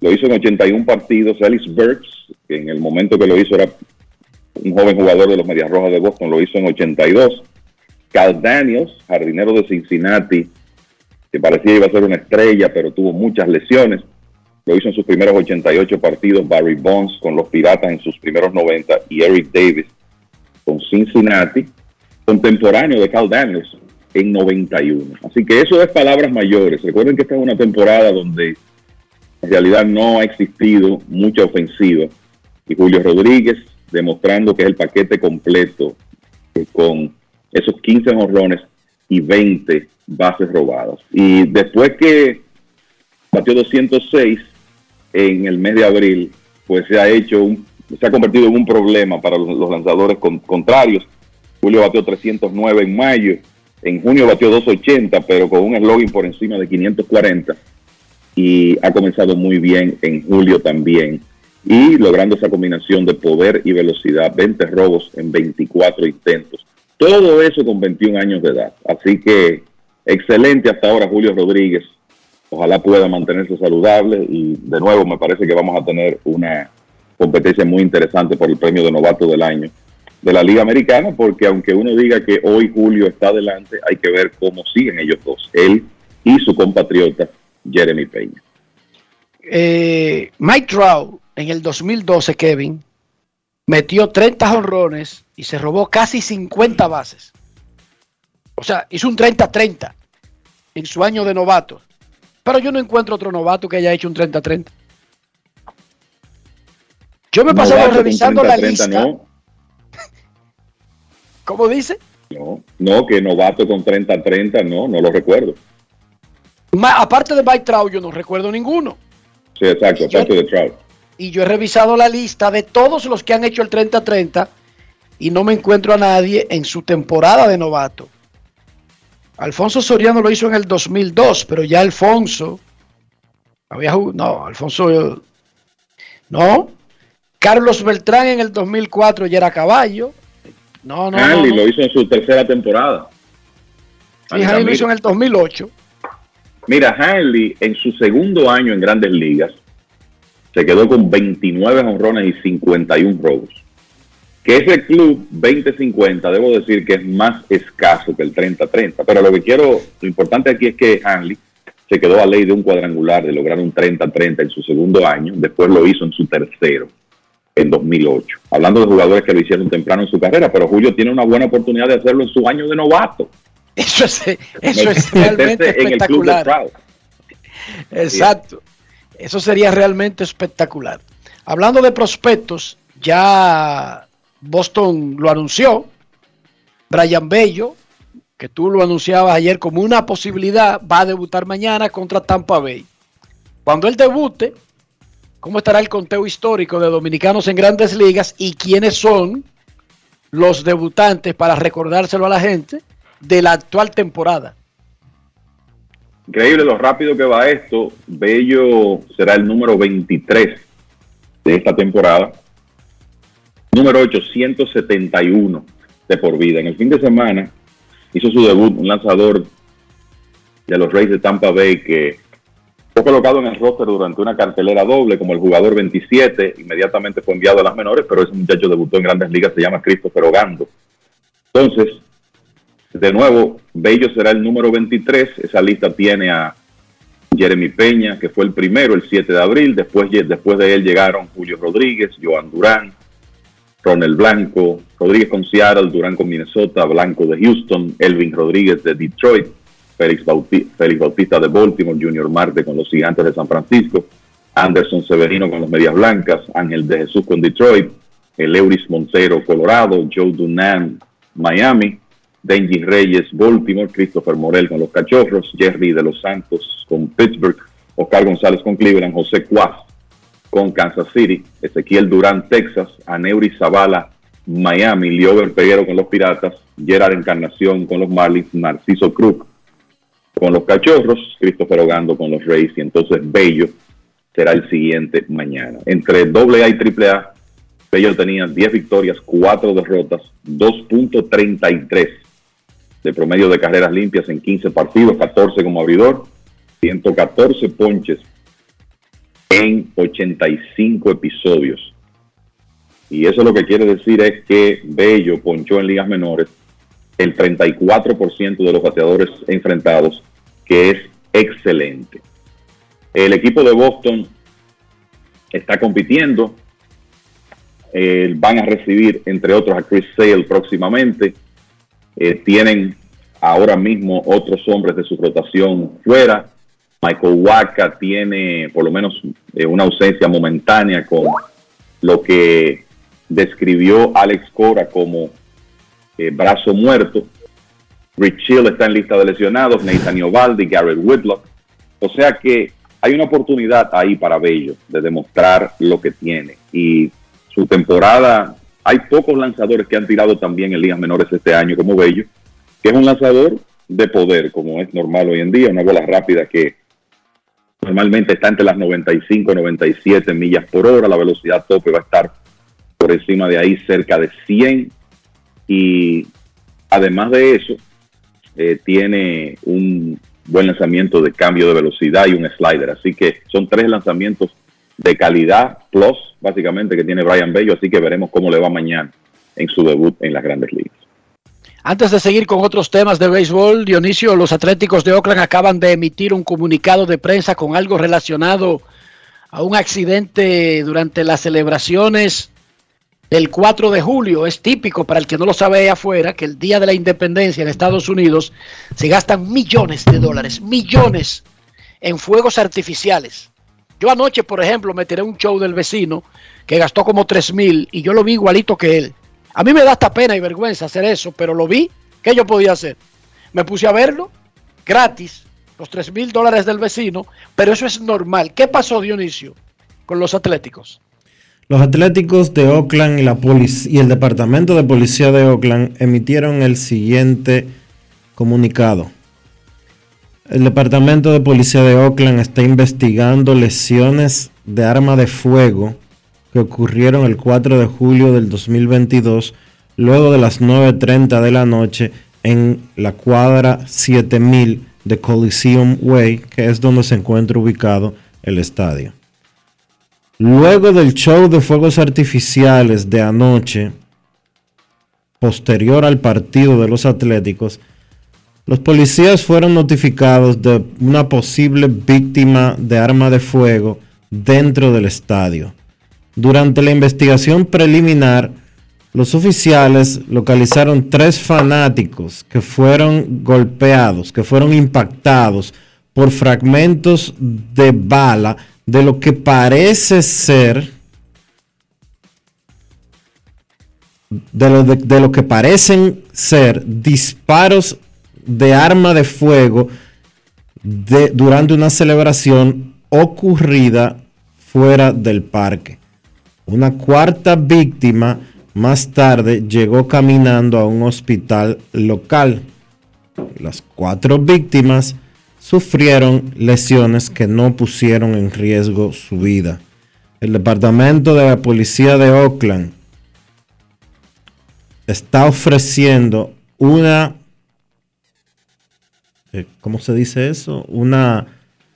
Lo hizo en 81 partidos. Alice Burks, que en el momento que lo hizo era un joven jugador de los Medias Rojas de Boston, lo hizo en 82. Cal Daniels, jardinero de Cincinnati, que parecía iba a ser una estrella, pero tuvo muchas lesiones. Lo hizo en sus primeros 88 partidos Barry Bonds con los Piratas en sus primeros 90 y Eric Davis con Cincinnati, contemporáneo de Cal Daniels en 91. Así que eso es palabras mayores. Recuerden que esta es una temporada donde en realidad no ha existido mucha ofensiva y Julio Rodríguez demostrando que es el paquete completo con esos 15 honrones y 20 bases robadas. Y después que batió 206 en el mes de abril, pues se ha hecho un, se ha convertido en un problema para los, lanzadores contrarios. Julio batió 309 en mayo, en junio batió 280, pero con un eslogan por encima de 540. Y ha comenzado muy bien en julio también y logrando esa combinación de poder y velocidad, 20 robos en 24 intentos. Todo eso con 21 años de edad. Así que excelente hasta ahora Julio Rodríguez. Ojalá pueda mantenerse saludable y de nuevo me parece que vamos a tener una competencia muy interesante por el premio de novato del año de la Liga Americana, porque aunque uno diga que hoy Julio está adelante, hay que ver cómo siguen ellos dos, él y su compatriota Jeremy Peña. Eh, Mike Trout en el 2012, Kevin, metió 30 jonrones y se robó casi 50 bases. O sea, hizo un 30-30 en su año de novato. Pero yo no encuentro otro novato que haya hecho un 30-30. Yo me pasaba revisando la lista. No. ¿Cómo dice? No, no, que novato con 30-30, no, no lo recuerdo. aparte de Mike Trout, yo no recuerdo ninguno. Sí, exacto, aparte de Trout. Y yo he revisado la lista de todos los que han hecho el 30-30 y no me encuentro a nadie en su temporada de novato. Alfonso Soriano lo hizo en el 2002, pero ya Alfonso había no, Alfonso no. Carlos Beltrán en el 2004 ya era caballo. No, no, Hanley lo hizo en su tercera temporada. Sí, Hanley lo hizo en el 2008. Mira, Hanley en su segundo año en Grandes Ligas se quedó con 29 honrones y 51 robos. Que ese club 20-50, debo decir que es más escaso que el 30-30. Pero lo que quiero, lo importante aquí es que Hanley se quedó a ley de un cuadrangular de lograr un 30-30 en su segundo año, después lo hizo en su tercero, en 2008. Hablando de jugadores que lo hicieron temprano en su carrera, pero Julio tiene una buena oportunidad de hacerlo en su año de novato. Eso es, eso es realmente espectacular. Exacto. Eso sería realmente espectacular. Hablando de prospectos, ya Boston lo anunció. Brian Bello, que tú lo anunciabas ayer como una posibilidad, va a debutar mañana contra Tampa Bay. Cuando él debute, ¿cómo estará el conteo histórico de dominicanos en grandes ligas y quiénes son los debutantes para recordárselo a la gente de la actual temporada? Increíble lo rápido que va esto. Bello será el número 23 de esta temporada. Número 871 de por vida. En el fin de semana hizo su debut un lanzador de los Reyes de Tampa Bay que fue colocado en el roster durante una cartelera doble como el jugador 27, inmediatamente fue enviado a las menores, pero ese muchacho debutó en grandes ligas, se llama Christopher Ogando. Entonces, de nuevo, Bello será el número 23, esa lista tiene a Jeremy Peña, que fue el primero el 7 de abril, después, después de él llegaron Julio Rodríguez, Joan Durán, Ronald Blanco, Rodríguez con Seattle, Durán con Minnesota, Blanco de Houston, Elvin Rodríguez de Detroit, Félix, Bautista de Baltimore, Junior Marte con los Gigantes de San Francisco, Anderson Severino con los Medias Blancas, Ángel de Jesús con Detroit, el Euris Montero, Colorado, Joe Dunan, Miami, Denji Reyes, Baltimore, Christopher Morel con los Cachorros, Jerry de los Santos con Pittsburgh, Oscar González con Cleveland, José Cuas con Kansas City, Ezequiel Durán, Texas, Aneuri Zavala, Miami, Liober Peguero con los Piratas, Gerard Encarnación con los Marlins, Narciso Cruz con los Cachorros, Christopher Ogando con los Rays y entonces Bello será el siguiente mañana. Entre AA y AAA, Bello tenía 10 victorias, 4 derrotas, 2.33 de promedio de carreras limpias en 15 partidos, 14 como abridor, 114 ponches en 85 episodios. Y eso lo que quiere decir es que Bello ponchó en ligas menores el 34% de los bateadores enfrentados, que es excelente. El equipo de Boston está compitiendo. Eh, van a recibir, entre otros, a Chris Sale próximamente. Eh, tienen ahora mismo otros hombres de su rotación fuera. Michael Waka tiene por lo menos eh, una ausencia momentánea con lo que describió Alex Cora como eh, brazo muerto. Rich Hill está en lista de lesionados, Nathan Ovaldi, Garrett Whitlock. O sea que hay una oportunidad ahí para Bello de demostrar lo que tiene. Y su temporada, hay pocos lanzadores que han tirado también en ligas menores este año como Bello, que es un lanzador de poder, como es normal hoy en día, una bola rápida que Normalmente está entre las 95 y 97 millas por hora. La velocidad tope va a estar por encima de ahí, cerca de 100. Y además de eso, eh, tiene un buen lanzamiento de cambio de velocidad y un slider. Así que son tres lanzamientos de calidad plus, básicamente, que tiene Brian Bello. Así que veremos cómo le va mañana en su debut en las grandes ligas. Antes de seguir con otros temas de béisbol, Dionisio, los Atléticos de Oakland acaban de emitir un comunicado de prensa con algo relacionado a un accidente durante las celebraciones del 4 de julio. Es típico para el que no lo sabe ahí afuera que el día de la independencia en Estados Unidos se gastan millones de dólares, millones en fuegos artificiales. Yo anoche, por ejemplo, me tiré un show del vecino que gastó como 3 mil y yo lo vi igualito que él. A mí me da hasta pena y vergüenza hacer eso, pero lo vi. ¿Qué yo podía hacer? Me puse a verlo gratis, los 3 mil dólares del vecino, pero eso es normal. ¿Qué pasó, Dionisio, con los atléticos? Los Atléticos de Oakland y, la y el Departamento de Policía de Oakland emitieron el siguiente comunicado. El Departamento de Policía de Oakland está investigando lesiones de arma de fuego que ocurrieron el 4 de julio del 2022, luego de las 9.30 de la noche en la cuadra 7000 de Coliseum Way, que es donde se encuentra ubicado el estadio. Luego del show de fuegos artificiales de anoche, posterior al partido de los Atléticos, los policías fueron notificados de una posible víctima de arma de fuego dentro del estadio. Durante la investigación preliminar, los oficiales localizaron tres fanáticos que fueron golpeados, que fueron impactados por fragmentos de bala de lo que parece ser de lo, de, lo que parecen ser disparos de arma de fuego durante una celebración ocurrida fuera del parque. Una cuarta víctima más tarde llegó caminando a un hospital local. Las cuatro víctimas sufrieron lesiones que no pusieron en riesgo su vida. El Departamento de la Policía de Oakland está ofreciendo una, eh, ¿cómo se dice eso? Una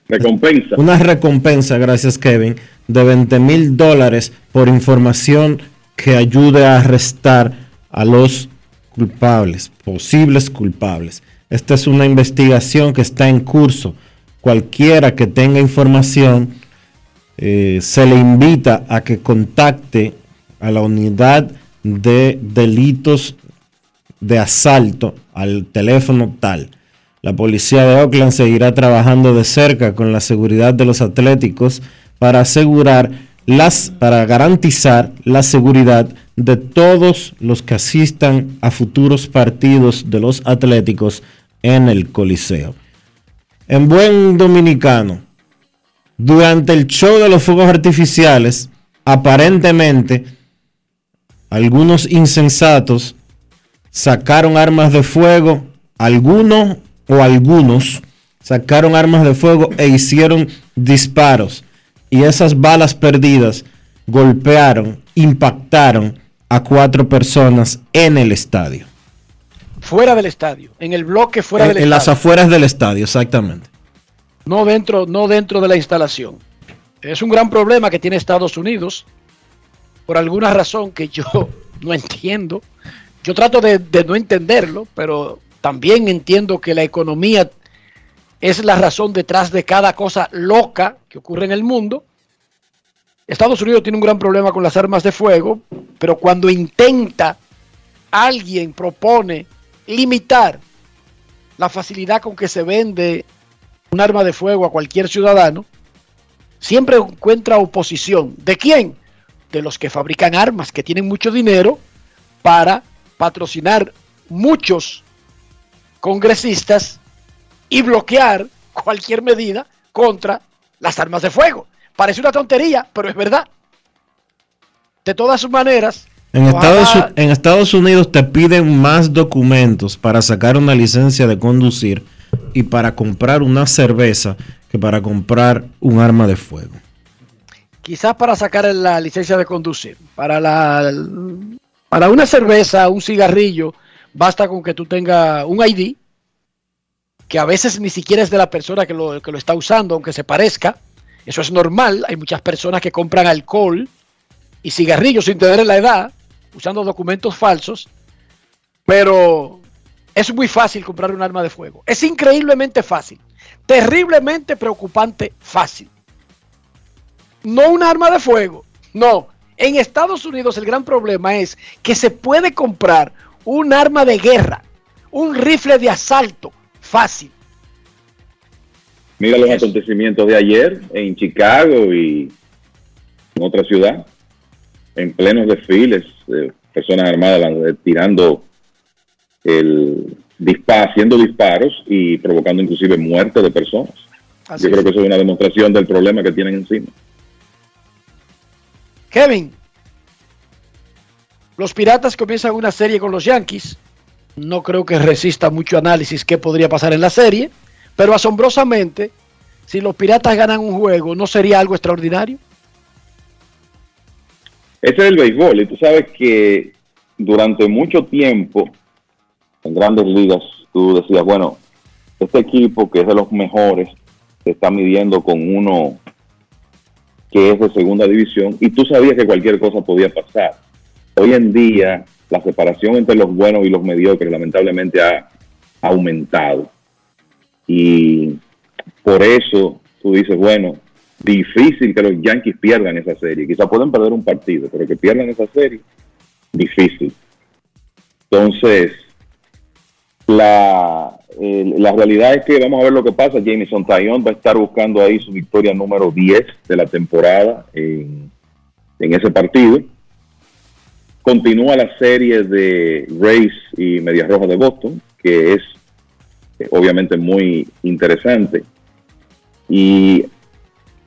recompensa. Una recompensa, gracias Kevin, de 20 mil dólares por información que ayude a arrestar a los culpables, posibles culpables. Esta es una investigación que está en curso. Cualquiera que tenga información eh, se le invita a que contacte a la unidad de delitos de asalto al teléfono tal. La policía de Oakland seguirá trabajando de cerca con la seguridad de los atléticos para asegurar las, para garantizar la seguridad de todos los que asistan a futuros partidos de los Atléticos en el Coliseo. En buen dominicano, durante el show de los fuegos artificiales, aparentemente algunos insensatos sacaron armas de fuego, algunos o algunos sacaron armas de fuego e hicieron disparos y esas balas perdidas golpearon, impactaron a cuatro personas en el estadio. Fuera del estadio, en el bloque fuera del estadio. En las afueras del estadio, exactamente. No dentro, no dentro de la instalación. Es un gran problema que tiene Estados Unidos, por alguna razón que yo no entiendo. Yo trato de, de no entenderlo, pero también entiendo que la economía es la razón detrás de cada cosa loca que ocurre en el mundo. Estados Unidos tiene un gran problema con las armas de fuego, pero cuando intenta, alguien propone limitar la facilidad con que se vende un arma de fuego a cualquier ciudadano, siempre encuentra oposición. ¿De quién? De los que fabrican armas, que tienen mucho dinero para patrocinar muchos congresistas y bloquear cualquier medida contra las armas de fuego. Parece una tontería, pero es verdad. De todas maneras... En Estados, en Estados Unidos te piden más documentos para sacar una licencia de conducir y para comprar una cerveza que para comprar un arma de fuego. Quizás para sacar la licencia de conducir. Para, la, para una cerveza, un cigarrillo, basta con que tú tengas un ID, que a veces ni siquiera es de la persona que lo, que lo está usando, aunque se parezca. Eso es normal. Hay muchas personas que compran alcohol y cigarrillos sin tener la edad, usando documentos falsos. Pero es muy fácil comprar un arma de fuego. Es increíblemente fácil. Terriblemente preocupante fácil. No un arma de fuego. No. En Estados Unidos el gran problema es que se puede comprar un arma de guerra, un rifle de asalto fácil. Mira los acontecimientos de ayer en Chicago y en otra ciudad, en plenos desfiles, eh, personas armadas eh, tirando el disparo, haciendo disparos y provocando inclusive muerte de personas. Yo creo que eso es una demostración del problema que tienen encima. Kevin, los Piratas comienzan una serie con los Yankees. No creo que resista mucho análisis qué podría pasar en la serie, pero asombrosamente, si los Piratas ganan un juego, ¿no sería algo extraordinario? Ese es el béisbol, y tú sabes que durante mucho tiempo en grandes ligas tú decías, bueno, este equipo que es de los mejores se está midiendo con uno que es de segunda división y tú sabías que cualquier cosa podía pasar. Hoy en día la separación entre los buenos y los mediocres lamentablemente ha aumentado. Y por eso tú dices, bueno, difícil que los Yankees pierdan esa serie. Quizá pueden perder un partido, pero que pierdan esa serie, difícil. Entonces, la, la realidad es que vamos a ver lo que pasa. Jameson Taillon va a estar buscando ahí su victoria número 10 de la temporada en, en ese partido. Continúa la serie de Rays y Medias Rojas de Boston, que es eh, obviamente muy interesante. Y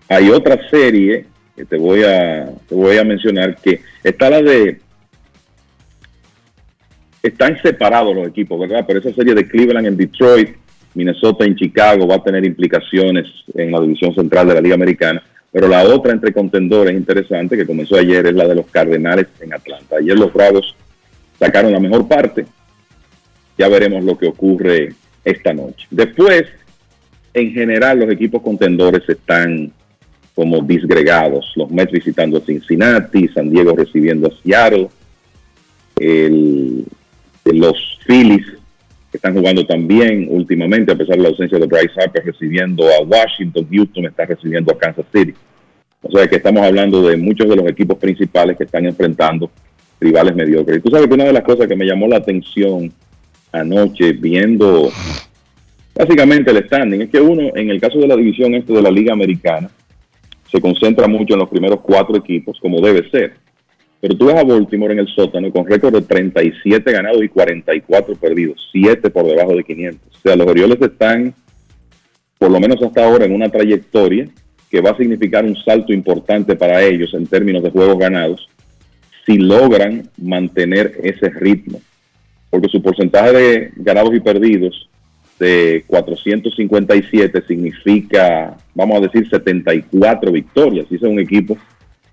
hay otra serie que te voy a, te voy a mencionar, que está la de están separados los equipos, ¿verdad? Pero esa serie de Cleveland en Detroit, Minnesota en Chicago va a tener implicaciones en la división central de la Liga Americana. Pero la otra entre contendores interesante que comenzó ayer es la de los Cardenales en Atlanta. Ayer los Bravos sacaron la mejor parte. Ya veremos lo que ocurre esta noche. Después, en general, los equipos contendores están como disgregados. Los Mets visitando a Cincinnati, San Diego recibiendo a Seattle, los Phillies, que están jugando también últimamente, a pesar de la ausencia de Bryce Harper, recibiendo a Washington, Houston está recibiendo a Kansas City. O sea que estamos hablando de muchos de los equipos principales que están enfrentando rivales mediocres. Y tú sabes que una de las cosas que me llamó la atención anoche viendo básicamente el standing es que uno, en el caso de la división este de la Liga Americana, se concentra mucho en los primeros cuatro equipos, como debe ser. Pero tú ves a Baltimore en el sótano con récord de 37 ganados y 44 perdidos, 7 por debajo de 500. O sea, los Orioles están, por lo menos hasta ahora, en una trayectoria que va a significar un salto importante para ellos en términos de juegos ganados si logran mantener ese ritmo. Porque su porcentaje de ganados y perdidos de 457 significa, vamos a decir, 74 victorias. Y es un equipo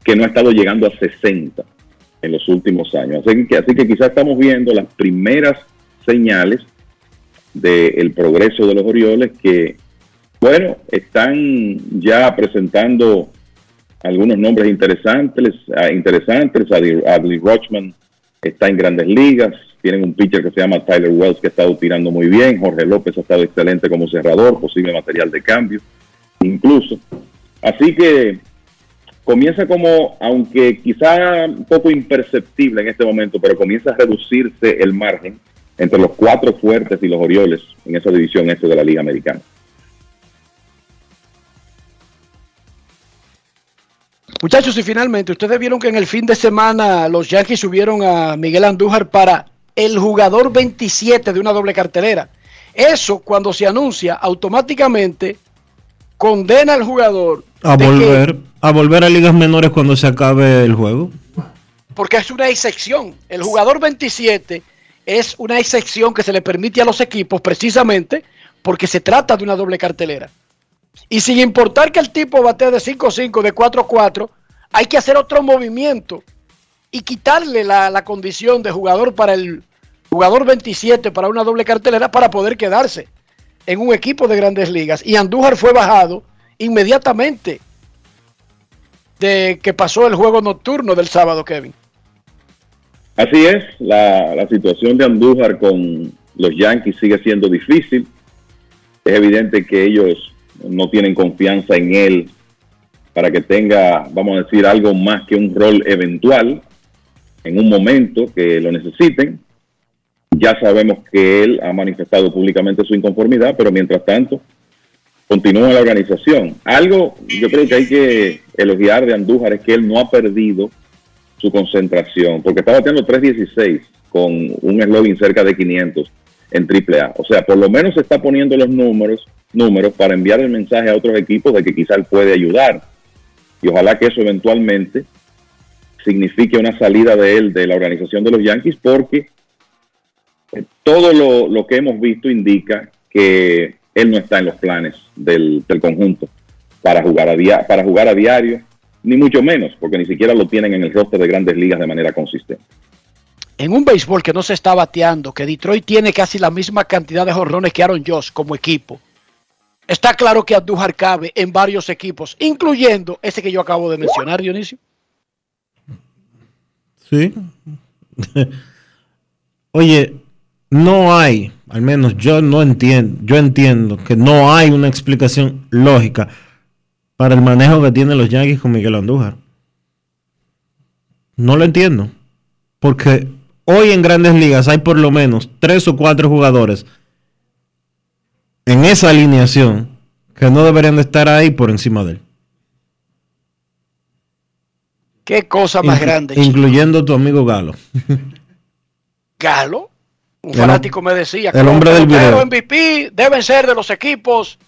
que no ha estado llegando a 60 en los últimos años. Así que, así que quizás estamos viendo las primeras señales del progreso de los Orioles que, bueno, están ya presentando algunos nombres interesantes, ah, interesantes. Adley Rochman está en grandes ligas. Tienen un pitcher que se llama Tyler Wells que ha estado tirando muy bien. Jorge López ha estado excelente como cerrador, posible material de cambio, incluso. Así que comienza como, aunque quizá un poco imperceptible en este momento, pero comienza a reducirse el margen entre los cuatro fuertes y los Orioles en esa división este de la Liga Americana. Muchachos, y finalmente, ustedes vieron que en el fin de semana los Yankees subieron a Miguel Andújar para el jugador 27 de una doble cartelera. Eso, cuando se anuncia, automáticamente condena al jugador a volver a volver a ligas menores cuando se acabe el juego. Porque es una excepción. El jugador 27 es una excepción que se le permite a los equipos precisamente porque se trata de una doble cartelera. Y sin importar que el tipo bate de 5-5, de 4-4, hay que hacer otro movimiento y quitarle la, la condición de jugador para el jugador 27 para una doble cartelera para poder quedarse en un equipo de grandes ligas. Y Andújar fue bajado inmediatamente de que pasó el juego nocturno del sábado, Kevin. Así es, la, la situación de Andújar con los Yankees sigue siendo difícil. Es evidente que ellos no tienen confianza en él para que tenga, vamos a decir, algo más que un rol eventual en un momento que lo necesiten. Ya sabemos que él ha manifestado públicamente su inconformidad, pero mientras tanto continúa la organización. Algo yo creo que hay que elogiar de Andújar es que él no ha perdido su concentración, porque está bateando 3.16 con un eslogan cerca de 500 en AAA. O sea, por lo menos se está poniendo los números, números para enviar el mensaje a otros equipos de que quizá él puede ayudar. Y ojalá que eso eventualmente signifique una salida de él de la organización de los Yankees, porque todo lo, lo que hemos visto indica que él no está en los planes del, del conjunto para jugar, a dia- para jugar a diario, ni mucho menos, porque ni siquiera lo tienen en el roster de grandes ligas de manera consistente. En un béisbol que no se está bateando, que Detroit tiene casi la misma cantidad de jorrones que Aaron Josh como equipo, está claro que Andújar cabe en varios equipos, incluyendo ese que yo acabo de mencionar, Dionisio. Sí. Oye, no hay, al menos yo no entiendo, yo entiendo que no hay una explicación lógica para el manejo que tienen los Yankees con Miguel Andújar. No lo entiendo. Porque hoy en grandes ligas hay por lo menos tres o cuatro jugadores en esa alineación que no deberían de estar ahí por encima de él. Qué cosa más Inclu- grande. chico. Incluyendo tu amigo Galo. Galo, un El fanático me decía el hombre del video. MVP deben ser de los equipos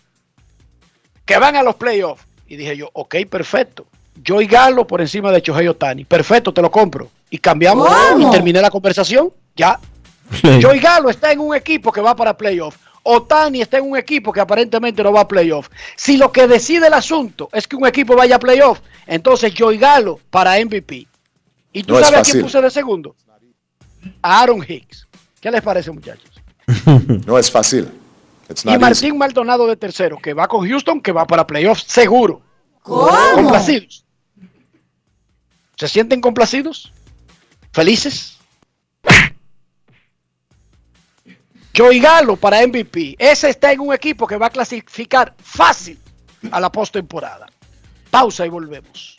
que van a los playoffs. Y dije yo, ok, perfecto. Yo y Galo por encima de Chohei Otani. Perfecto, te lo compro. Y cambiamos y terminé la conversación. Ya. Joey Galo está en un equipo que va para playoff. Otani está en un equipo que aparentemente no va a playoff. Si lo que decide el asunto es que un equipo vaya a playoff, entonces Joey Galo para MVP. ¿Y tú No es sabes a quién puse de segundo? A Aaron Hicks. ¿Qué les parece, muchachos? No es fácil. It's Y easy. Martín Maldonado de tercero, que va con Houston, que va para playoff seguro. Complacidos. ¿Se sienten complacidos? ¿Felices? Joey Galo para MVP. Ese está en un equipo que va a clasificar fácil a la postemporada. Pausa y volvemos.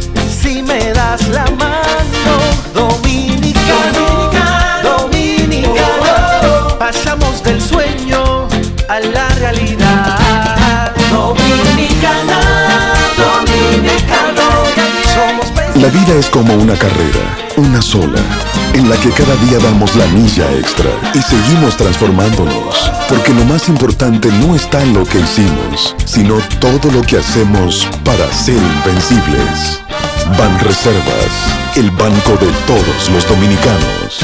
si me das la mano. Dominicano, dominicano, pasamos del sueño a la realidad. Dominicana, dominicano, somos La vida es como una carrera, una sola, en la que cada día damos la milla extra y seguimos transformándonos, porque lo más importante no está en lo que hicimos, sino todo lo que hacemos para ser invencibles. Ban Reservas, el banco de todos los dominicanos.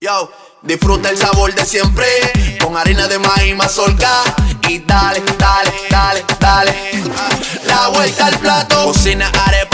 Yo, disfruta el sabor de siempre con harina de maíz mazorca y dale, dale, dale, dale. La vuelta al plato, cocina arepa,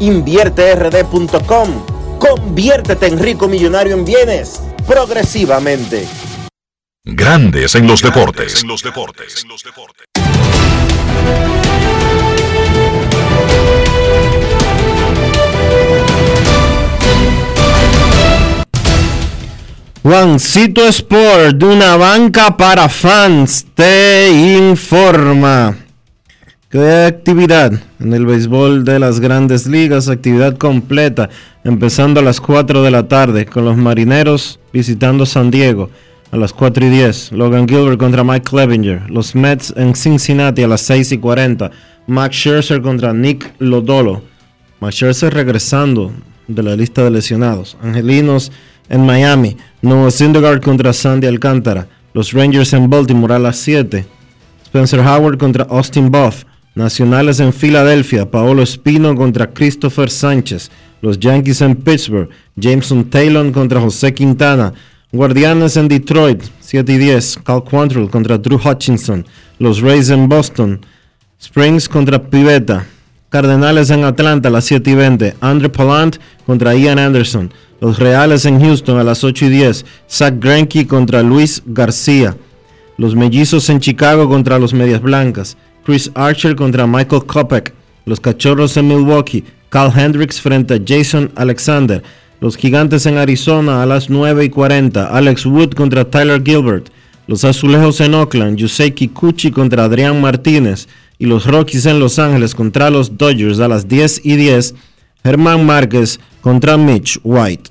invierterd.com. Conviértete en rico millonario en bienes progresivamente. Grandes en los deportes. Juancito Sport, de una banca para fans, te informa hay actividad en el béisbol de las grandes ligas, actividad completa, empezando a las 4 de la tarde con los marineros visitando San Diego a las 4 y 10, Logan Gilbert contra Mike Clevinger, los Mets en Cincinnati a las 6 y 40, Max Scherzer contra Nick Lodolo, Max Scherzer regresando de la lista de lesionados, Angelinos en Miami, Noah Syndergaard contra Sandy Alcántara, los Rangers en Baltimore a las 7, Spencer Howard contra Austin Buff, Nacionales en Filadelfia, Paolo Espino contra Christopher Sánchez, los Yankees en Pittsburgh, Jameson Taylor contra José Quintana, Guardianes en Detroit, 7 y 10, Cal Quantrill contra Drew Hutchinson, los Rays en Boston, Springs contra Pivetta, Cardenales en Atlanta a las 7 y 20, Andre Palant contra Ian Anderson, los Reales en Houston a las 8 y 10, Zach Greinke contra Luis García, los Mellizos en Chicago contra los Medias Blancas, Chris Archer contra Michael Kopech, los Cachorros en Milwaukee, Carl Hendricks frente a Jason Alexander, los Gigantes en Arizona a las 9 y 40, Alex Wood contra Tyler Gilbert, los Azulejos en Oakland, Yusei Kikuchi contra Adrián Martínez y los Rockies en Los Ángeles contra los Dodgers a las 10 y 10, Germán Márquez contra Mitch White.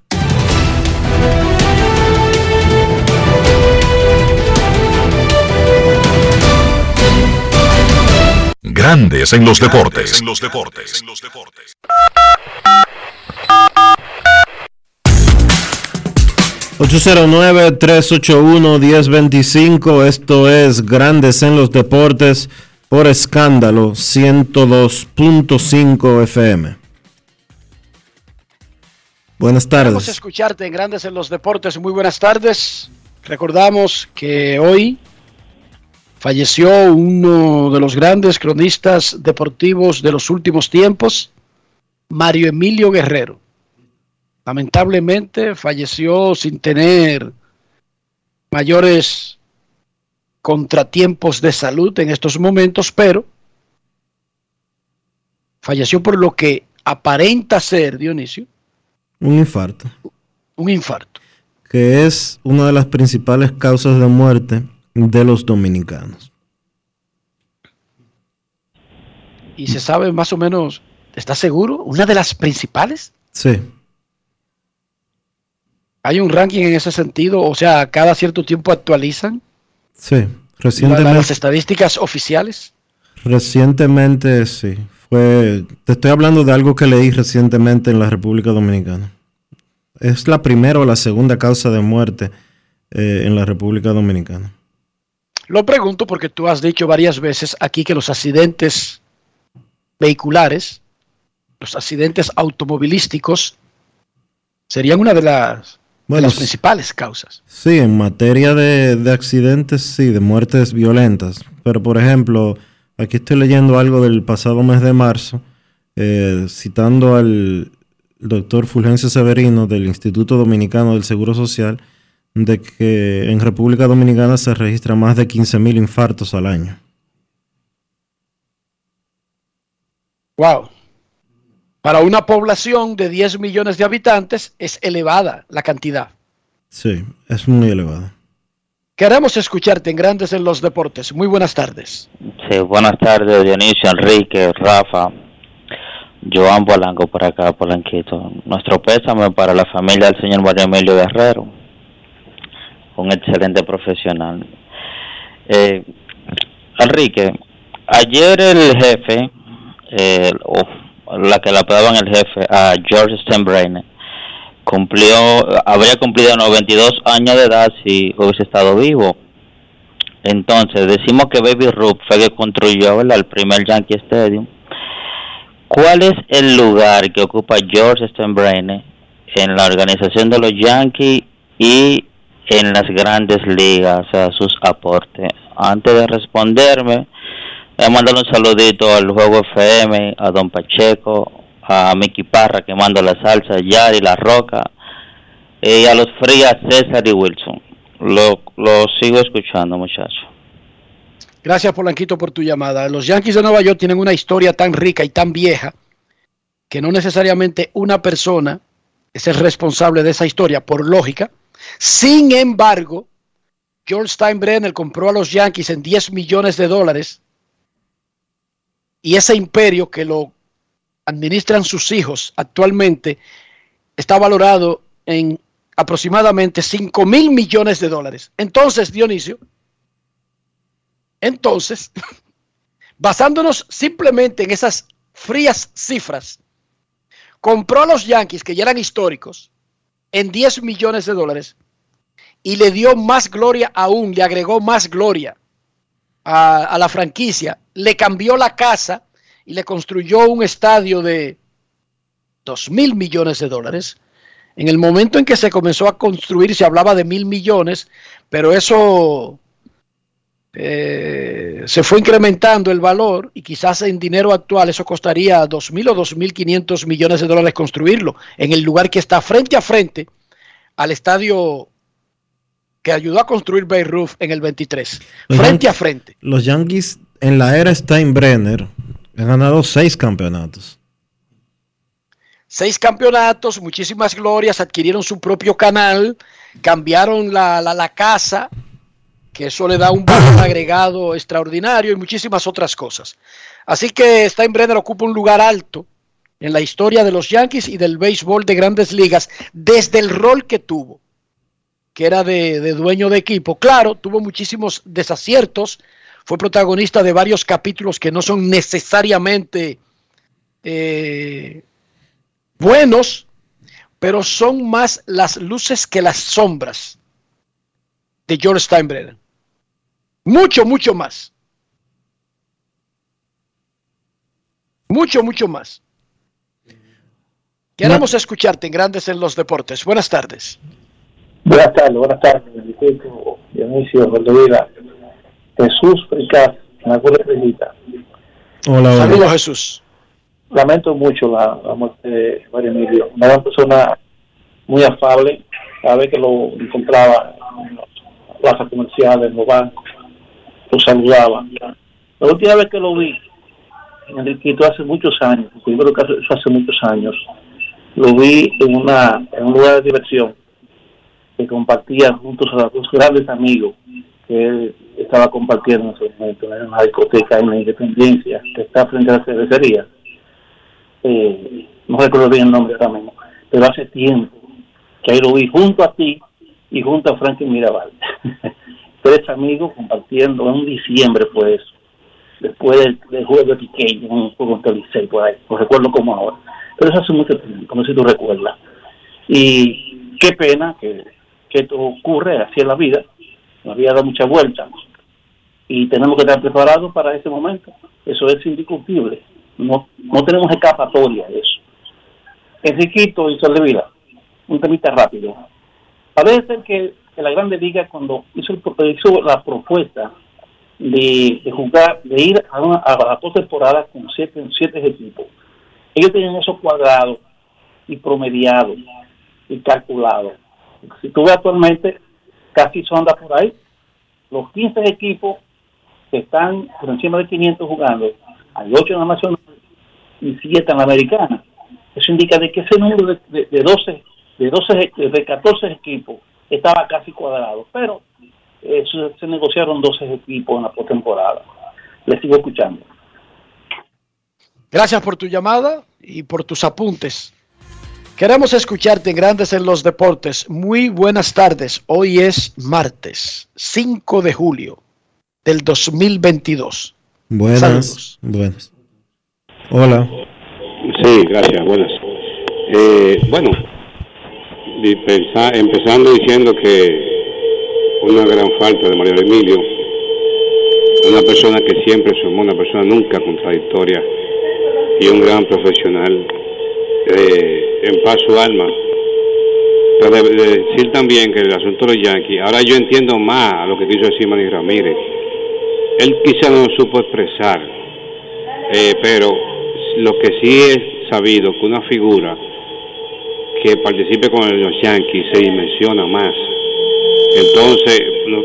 Grandes en los deportes. 809-381-1025, esto es Grandes en los Deportes por escándalo 102.5 FM. Buenas tardes. Vamos a escucharte en Grandes en los Deportes. Muy buenas tardes. Recordamos que hoy falleció uno de los grandes cronistas deportivos de los últimos tiempos, Mario Emilio Guerrero. Lamentablemente falleció sin tener mayores contratiempos de salud en estos momentos, pero falleció por lo que aparenta ser, Dionisio. Un infarto. Un infarto. Que es una de las principales causas de muerte de los dominicanos. Y se sabe más o menos, ¿estás seguro? ¿Una de las principales? Sí. ¿Hay un ranking en ese sentido? O sea, cada cierto tiempo actualizan. Sí, recientemente. Las estadísticas oficiales. Recientemente, sí. Fue, te estoy hablando de algo que leí recientemente en la República Dominicana. Es la primera o la segunda causa de muerte eh, en la República Dominicana. Lo pregunto porque tú has dicho varias veces aquí que los accidentes vehiculares, los accidentes automovilísticos, serían una de las Bueno, las principales causas. Sí, en materia de, de accidentes, sí, de muertes violentas. Pero, por ejemplo, aquí estoy leyendo algo del pasado mes de marzo, eh, citando al doctor Fulgencio Severino del Instituto Dominicano del Seguro Social, de que en República Dominicana se registran más de 15.000 infartos al año. Wow. Para una población de 10 millones de habitantes es elevada la cantidad. Sí, es muy elevada. Queremos escucharte en Grandes en los Deportes. Muy buenas tardes. Sí, buenas tardes, Dionisio, Enrique, Rafa, Joan Polanco por acá, Polanquito. Nuestro pésame para la familia del señor Mario Emilio Guerrero, un excelente profesional. Eh, Enrique, ayer el jefe, eh, la que la apodaban el jefe, a George Steinbrenner, cumplió, habría cumplido 92 años de edad si hubiese estado vivo. Entonces, decimos que Baby Ruth fue que construyó el primer Yankee Stadium. ¿Cuál es el lugar que ocupa George Steinbrenner en la organización de los Yankees y en las grandes ligas, o sea, sus aportes? Antes de responderme, voy a un saludito al Juego FM, a Don Pacheco, a Mickey Parra que manda la salsa, Yari, La Roca, y a los frías César y Wilson. Lo, lo sigo escuchando, muchachos. Gracias, Polanquito, por tu llamada. Los Yankees de Nueva York tienen una historia tan rica y tan vieja que no necesariamente una persona es el responsable de esa historia, por lógica. Sin embargo, George Steinbrenner compró a los Yankees en 10 millones de dólares y ese imperio que lo administran sus hijos actualmente está valorado en aproximadamente 5 mil millones de dólares. Entonces, Dionisio, entonces, basándonos simplemente en esas frías cifras, compró a los Yankees, que ya eran históricos, en 10 millones de dólares y le dio más gloria aún, le agregó más gloria a, la franquicia, le cambió la casa y le construyó un estadio de 2 mil millones de dólares. En el momento en que se comenzó a construir se hablaba de mil millones, pero eso eh, se fue incrementando el valor y quizás en dinero actual eso costaría dos mil o dos mil quinientos millones de dólares construirlo en el lugar que está frente a frente al estadio que ayudó a construir Beirut en el 23. Los frente a frente. Los Yankees en la era Steinbrenner han ganado seis campeonatos. seis campeonatos, muchísimas glorias, adquirieron su propio canal, cambiaron la, la, la casa, eso le da un valor agregado extraordinario y muchísimas otras cosas. Así que Steinbrenner ocupa un lugar alto en la historia de los Yankees y del béisbol de grandes ligas desde el rol que tuvo, que era de, de dueño de equipo. Claro, tuvo muchísimos desaciertos, fue protagonista de varios capítulos que no son necesariamente... eh, buenos, pero son más las luces que las sombras de George Steinbrenner. Mucho, mucho más. Mucho, mucho más. Queremos escucharte en Grandes en los Deportes. Buenas tardes. Buenas tardes, buenas tardes, Dionisio, Rodríguez, Jesús Fricas, en la. Hola, hola. Saludos, Jesús. Lamento mucho la, la muerte de Mario Emilio. Una persona muy afable, cada vez que lo encontraba en las plazas comerciales, en los bancos, lo saludaba. La última vez que lo vi, Enriquito, hace muchos años, yo creo que eso hace muchos años, lo vi en, una, en un lugar de diversión que compartía juntos a dos grandes amigos que él estaba compartiendo en ese momento en una discoteca en la Independencia que está frente a la cervecería. Eh, no recuerdo bien el nombre ahora mismo, pero hace tiempo que ahí lo vi junto a ti y junto a Frankie Mirabal. Tres amigos compartiendo en diciembre fue eso, después del, del juego de Piqué, un juego en Licey por ahí, lo recuerdo como ahora. Pero eso hace mucho tiempo, no si tú recuerdas. Y qué pena que, que esto ocurre así en la vida, la vida da muchas vueltas y tenemos que estar preparados para ese momento. Eso es indiscutible. No, no tenemos escapatoria de eso. Enriquito y Sol de Vida, un temita rápido. Parece que, que la Grande Liga cuando hizo, hizo la propuesta de, de jugar, de ir a, una, a la postemporada con siete, siete equipos, ellos tenían eso cuadrado y promediado y calculado. Si tú ves actualmente, casi eso anda por ahí. Los 15 equipos que están por encima de 500 jugando, hay 8 en la nacional y 7 en la americana. Eso indica de que ese número de, de, de 12, de 12, de 14 equipos estaba casi cuadrado, pero eh, se, se negociaron 12 equipos en la postemporada. Les sigo escuchando. Gracias por tu llamada y por tus apuntes. Queremos escucharte en Grandes en los Deportes. Muy buenas tardes. Hoy es martes 5 de julio del 2022. Buenas, Saludos. buenas. Hola. Sí, gracias, buenas. Eh, bueno, empezando diciendo que una gran falta de Mario Emilio, una persona que siempre somos una persona nunca contradictoria y un gran profesional, eh, en paz su alma. Pero de, de decir también que el asunto de los Yankees, ahora yo entiendo más a lo que quiso decir Manny Ramírez. Él quizá no lo supo expresar, eh, pero lo que sí es sabido que una figura que participe con los Yankees se dimensiona más. Entonces,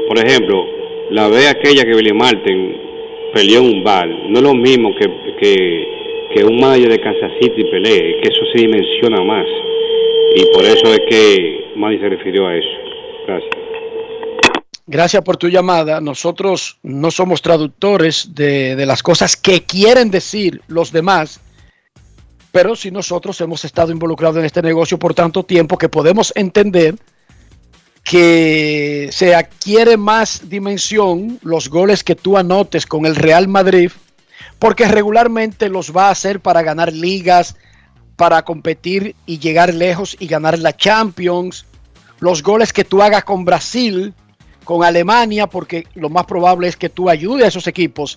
por ejemplo, la vez aquella que Billy Martin peleó en un bar, no es lo mismo que, que, que un manager de Kansas City pelee, que eso se dimensiona más. Y por eso es que Manny se refirió a eso. Gracias. Gracias por tu llamada. Nosotros no somos traductores de, de las cosas que quieren decir los demás, pero si nosotros hemos estado involucrados en este negocio por tanto tiempo que podemos entender que se adquiere más dimensión los goles que tú anotes con el Real Madrid, porque regularmente los va a hacer para ganar ligas, para competir y llegar lejos y ganar la Champions, los goles que tú hagas con Brasil, con Alemania, porque lo más probable es que tú ayudes a esos equipos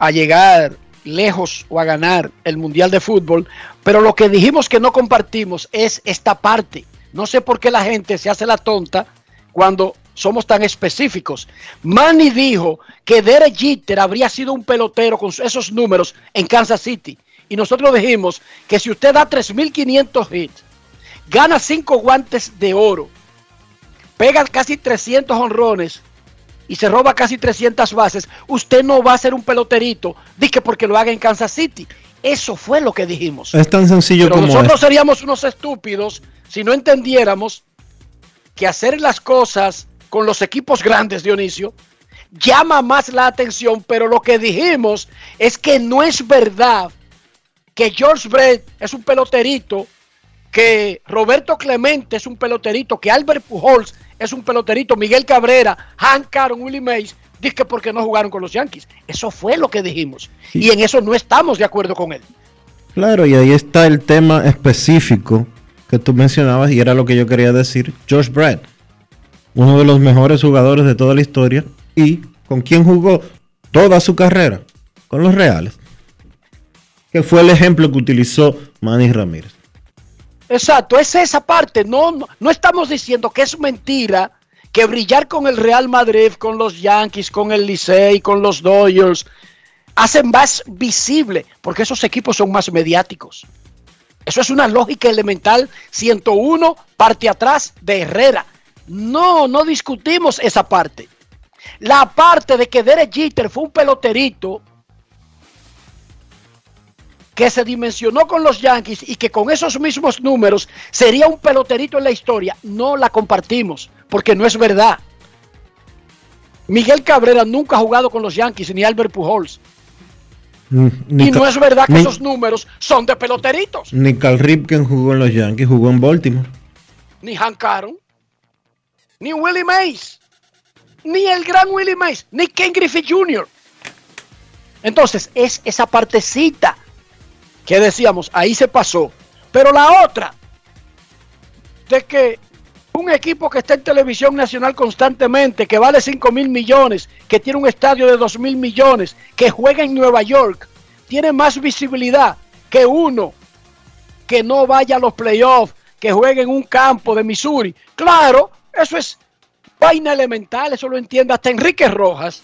a llegar lejos o a ganar el Mundial de Fútbol. Pero lo que dijimos que no compartimos es esta parte. No sé por qué la gente se hace la tonta cuando somos tan específicos. Manny dijo que Derek Jeter habría sido un pelotero con esos números en Kansas City. Y nosotros dijimos que si usted da 3.500 hits, gana 5 guantes de oro, pega casi 300 honrones y se roba casi 300 bases, usted no va a ser un peloterito, que porque lo haga en Kansas City. Eso fue lo que dijimos. Es tan sencillo Pero como nosotros es. seríamos unos estúpidos si no entendiéramos que hacer las cosas con los equipos grandes, Dionisio, llama más la atención, pero lo que dijimos es que no es verdad que George Brett es un peloterito, que Roberto Clemente es un peloterito, que Albert Pujols es un peloterito, Miguel Cabrera, Hank Aaron, Willie Mays, dice que porque no jugaron con los Yankees. Eso fue lo que dijimos. Y en eso no estamos de acuerdo con él. Claro, y ahí está el tema específico que tú mencionabas y era lo que yo quería decir. Josh Brett, uno de los mejores jugadores de toda la historia y con quien jugó toda su carrera, con los Reales, que fue el ejemplo que utilizó Manny Ramírez. Exacto, es esa parte. No, no, estamos diciendo que es mentira que brillar con el Real Madrid, con los Yankees, con el Licey, con los Dodgers, hacen más visible, porque esos equipos son más mediáticos. Eso es una lógica elemental 101, parte atrás de Herrera. No, no discutimos esa parte. La parte de que Derek Jeter fue un peloterito que se dimensionó con los Yankees y que con esos mismos números sería un peloterito en la historia, no la compartimos, porque no es verdad. Miguel Cabrera nunca ha jugado con los Yankees, ni Albert Pujols. Ni y no es verdad que ni- esos números son de peloteritos. Ni Cal Ripken jugó en los Yankees, jugó en Baltimore. Ni Hank Aaron, ni Willie Mays, ni el gran Willie Mays, ni Ken Griffey Jr. Entonces, es esa partecita que decíamos, ahí se pasó. Pero la otra, de que un equipo que está en televisión nacional constantemente, que vale 5 mil millones, que tiene un estadio de 2 mil millones, que juega en Nueva York, tiene más visibilidad que uno que no vaya a los playoffs, que juegue en un campo de Missouri. Claro, eso es vaina elemental, eso lo entiende hasta Enrique Rojas,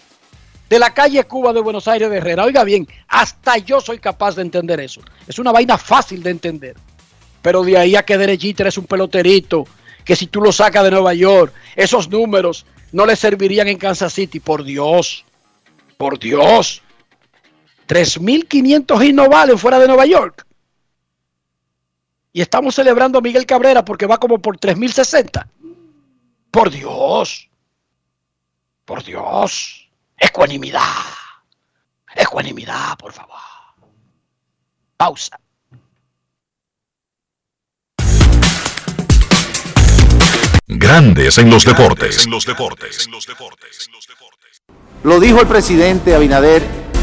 de la calle Cuba de Buenos Aires de Herrera. Oiga bien, hasta yo soy capaz de entender eso. Es una vaina fácil de entender. Pero de ahí a que Derechita es un peloterito, que si tú lo sacas de Nueva York, esos números no le servirían en Kansas City. Por Dios, por Dios. 3.500 y no valen fuera de Nueva York. Y estamos celebrando a Miguel Cabrera porque va como por 3.060. Por Dios. Por Dios. Ecuanimidad. Ecuanimidad, por favor. Pausa. Grandes en los deportes. Lo dijo el presidente Abinader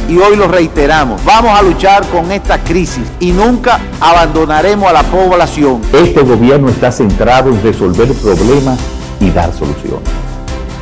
y hoy lo reiteramos. Vamos a luchar con esta crisis y nunca abandonaremos a la población. Este gobierno está centrado en resolver problemas y dar soluciones.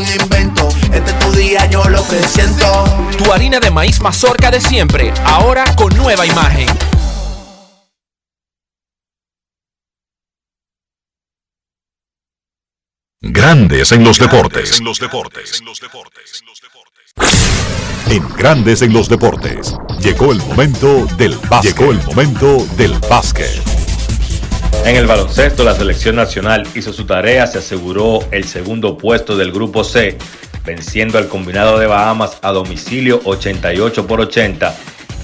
algún invento. Este es tu día, yo lo que siento. Tu harina de maíz mazorca de siempre, ahora con nueva imagen. Grandes en los deportes. En Grandes en los deportes. Llegó el momento del básquet. Llegó el momento del básquet. En el baloncesto, la selección nacional hizo su tarea, se aseguró el segundo puesto del grupo C, venciendo al combinado de Bahamas a domicilio 88 por 80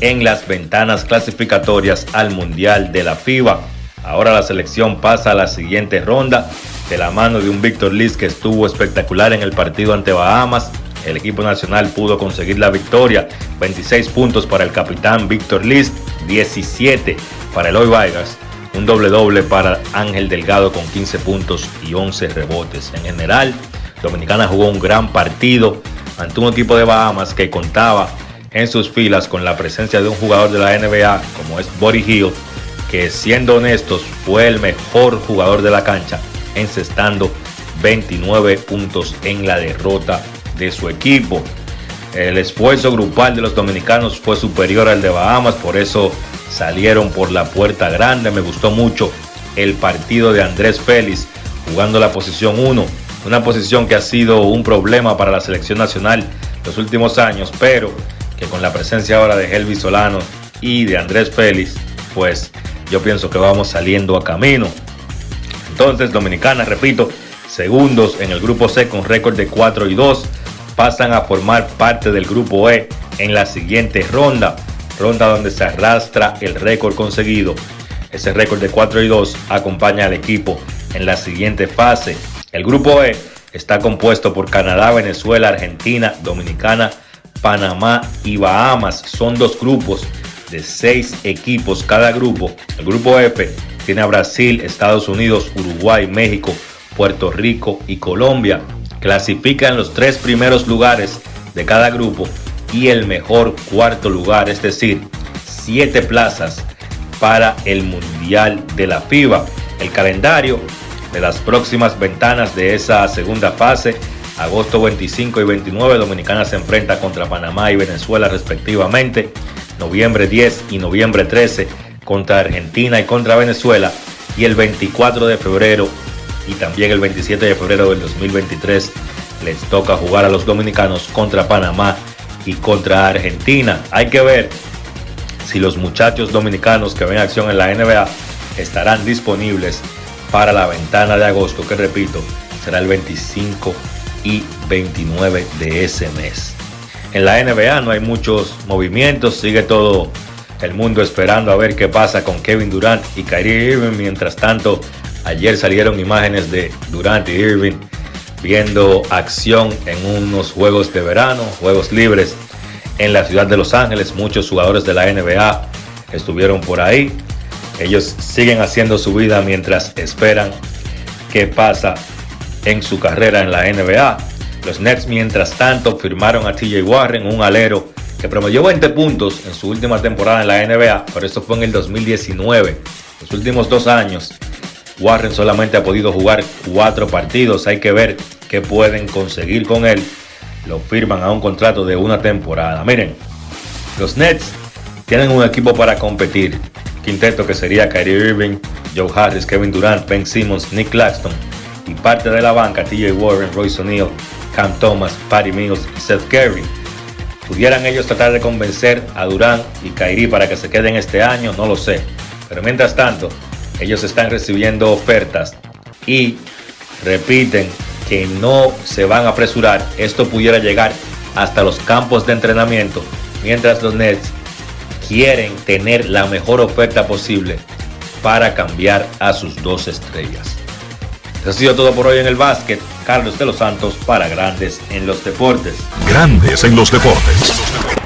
en las ventanas clasificatorias al Mundial de la FIBA. Ahora la selección pasa a la siguiente ronda de la mano de un Víctor Liz que estuvo espectacular en el partido ante Bahamas. El equipo nacional pudo conseguir la victoria, 26 puntos para el capitán Víctor Liz, 17 para Eloy Vargas, un doble doble para Ángel Delgado con 15 puntos y 11 rebotes. En general, Dominicana jugó un gran partido ante un equipo de Bahamas que contaba en sus filas con la presencia de un jugador de la NBA como es Body Hill, que siendo honestos fue el mejor jugador de la cancha, encestando 29 puntos en la derrota de su equipo. El esfuerzo grupal de los dominicanos fue superior al de Bahamas, por eso salieron por la puerta grande. Me gustó mucho el partido de Andrés Félix jugando la posición 1, una posición que ha sido un problema para la selección nacional los últimos años, pero que con la presencia ahora de Helvi Solano y de Andrés Félix, pues yo pienso que vamos saliendo a camino. Entonces, Dominicana, repito, segundos en el grupo C con récord de 4 y 2, pasan a formar parte del grupo E en la siguiente ronda, ronda donde se arrastra el récord conseguido. Ese récord de 4 y 2 acompaña al equipo en la siguiente fase. El grupo E está compuesto por Canadá, Venezuela, Argentina, Dominicana, Panamá y Bahamas. Son dos grupos de seis equipos cada grupo. El grupo F tiene a Brasil, Estados Unidos, Uruguay, México, Puerto Rico y Colombia. Clasifican los tres primeros lugares de cada grupo y el mejor cuarto lugar, es decir, siete plazas para el Mundial de la FIBA. El calendario de las próximas ventanas de esa segunda fase, agosto 25 y 29, Dominicana se enfrenta contra Panamá y Venezuela respectivamente, noviembre 10 y noviembre 13 contra Argentina y contra Venezuela, y el 24 de febrero y también el 27 de febrero del 2023 les toca jugar a los dominicanos contra Panamá y contra Argentina. Hay que ver si los muchachos dominicanos que ven acción en la NBA estarán disponibles para la ventana de agosto, que repito, será el 25 y 29 de ese mes. En la NBA no hay muchos movimientos, sigue todo el mundo esperando a ver qué pasa con Kevin Durant y Kyrie Irving. Mientras tanto, ayer salieron imágenes de Durant y Irving viendo acción en unos juegos de verano, juegos libres en la ciudad de Los Ángeles. Muchos jugadores de la NBA estuvieron por ahí. Ellos siguen haciendo su vida mientras esperan qué pasa en su carrera en la NBA. Los Nets, mientras tanto, firmaron a TJ Warren, un alero que promedió 20 puntos en su última temporada en la NBA, pero esto fue en el 2019. Los últimos dos años, Warren solamente ha podido jugar cuatro partidos. Hay que ver qué pueden conseguir con él. Lo firman a un contrato de una temporada. Miren, los Nets tienen un equipo para competir. Quinteto que sería Kyrie Irving, Joe Harris, Kevin Durant, Ben Simmons, Nick Claxton y parte de la banca TJ Warren, Royce O'Neal, Cam Thomas, Patty Mills y Seth Curry. ¿Pudieran ellos tratar de convencer a Durant y Kyrie para que se queden este año? No lo sé. Pero mientras tanto, ellos están recibiendo ofertas y repiten que no se van a apresurar. Esto pudiera llegar hasta los campos de entrenamiento, mientras los Nets quieren tener la mejor oferta posible para cambiar a sus dos estrellas. Eso ha sido todo por hoy en el básquet. Carlos de los Santos para Grandes en los Deportes. Grandes en los Deportes.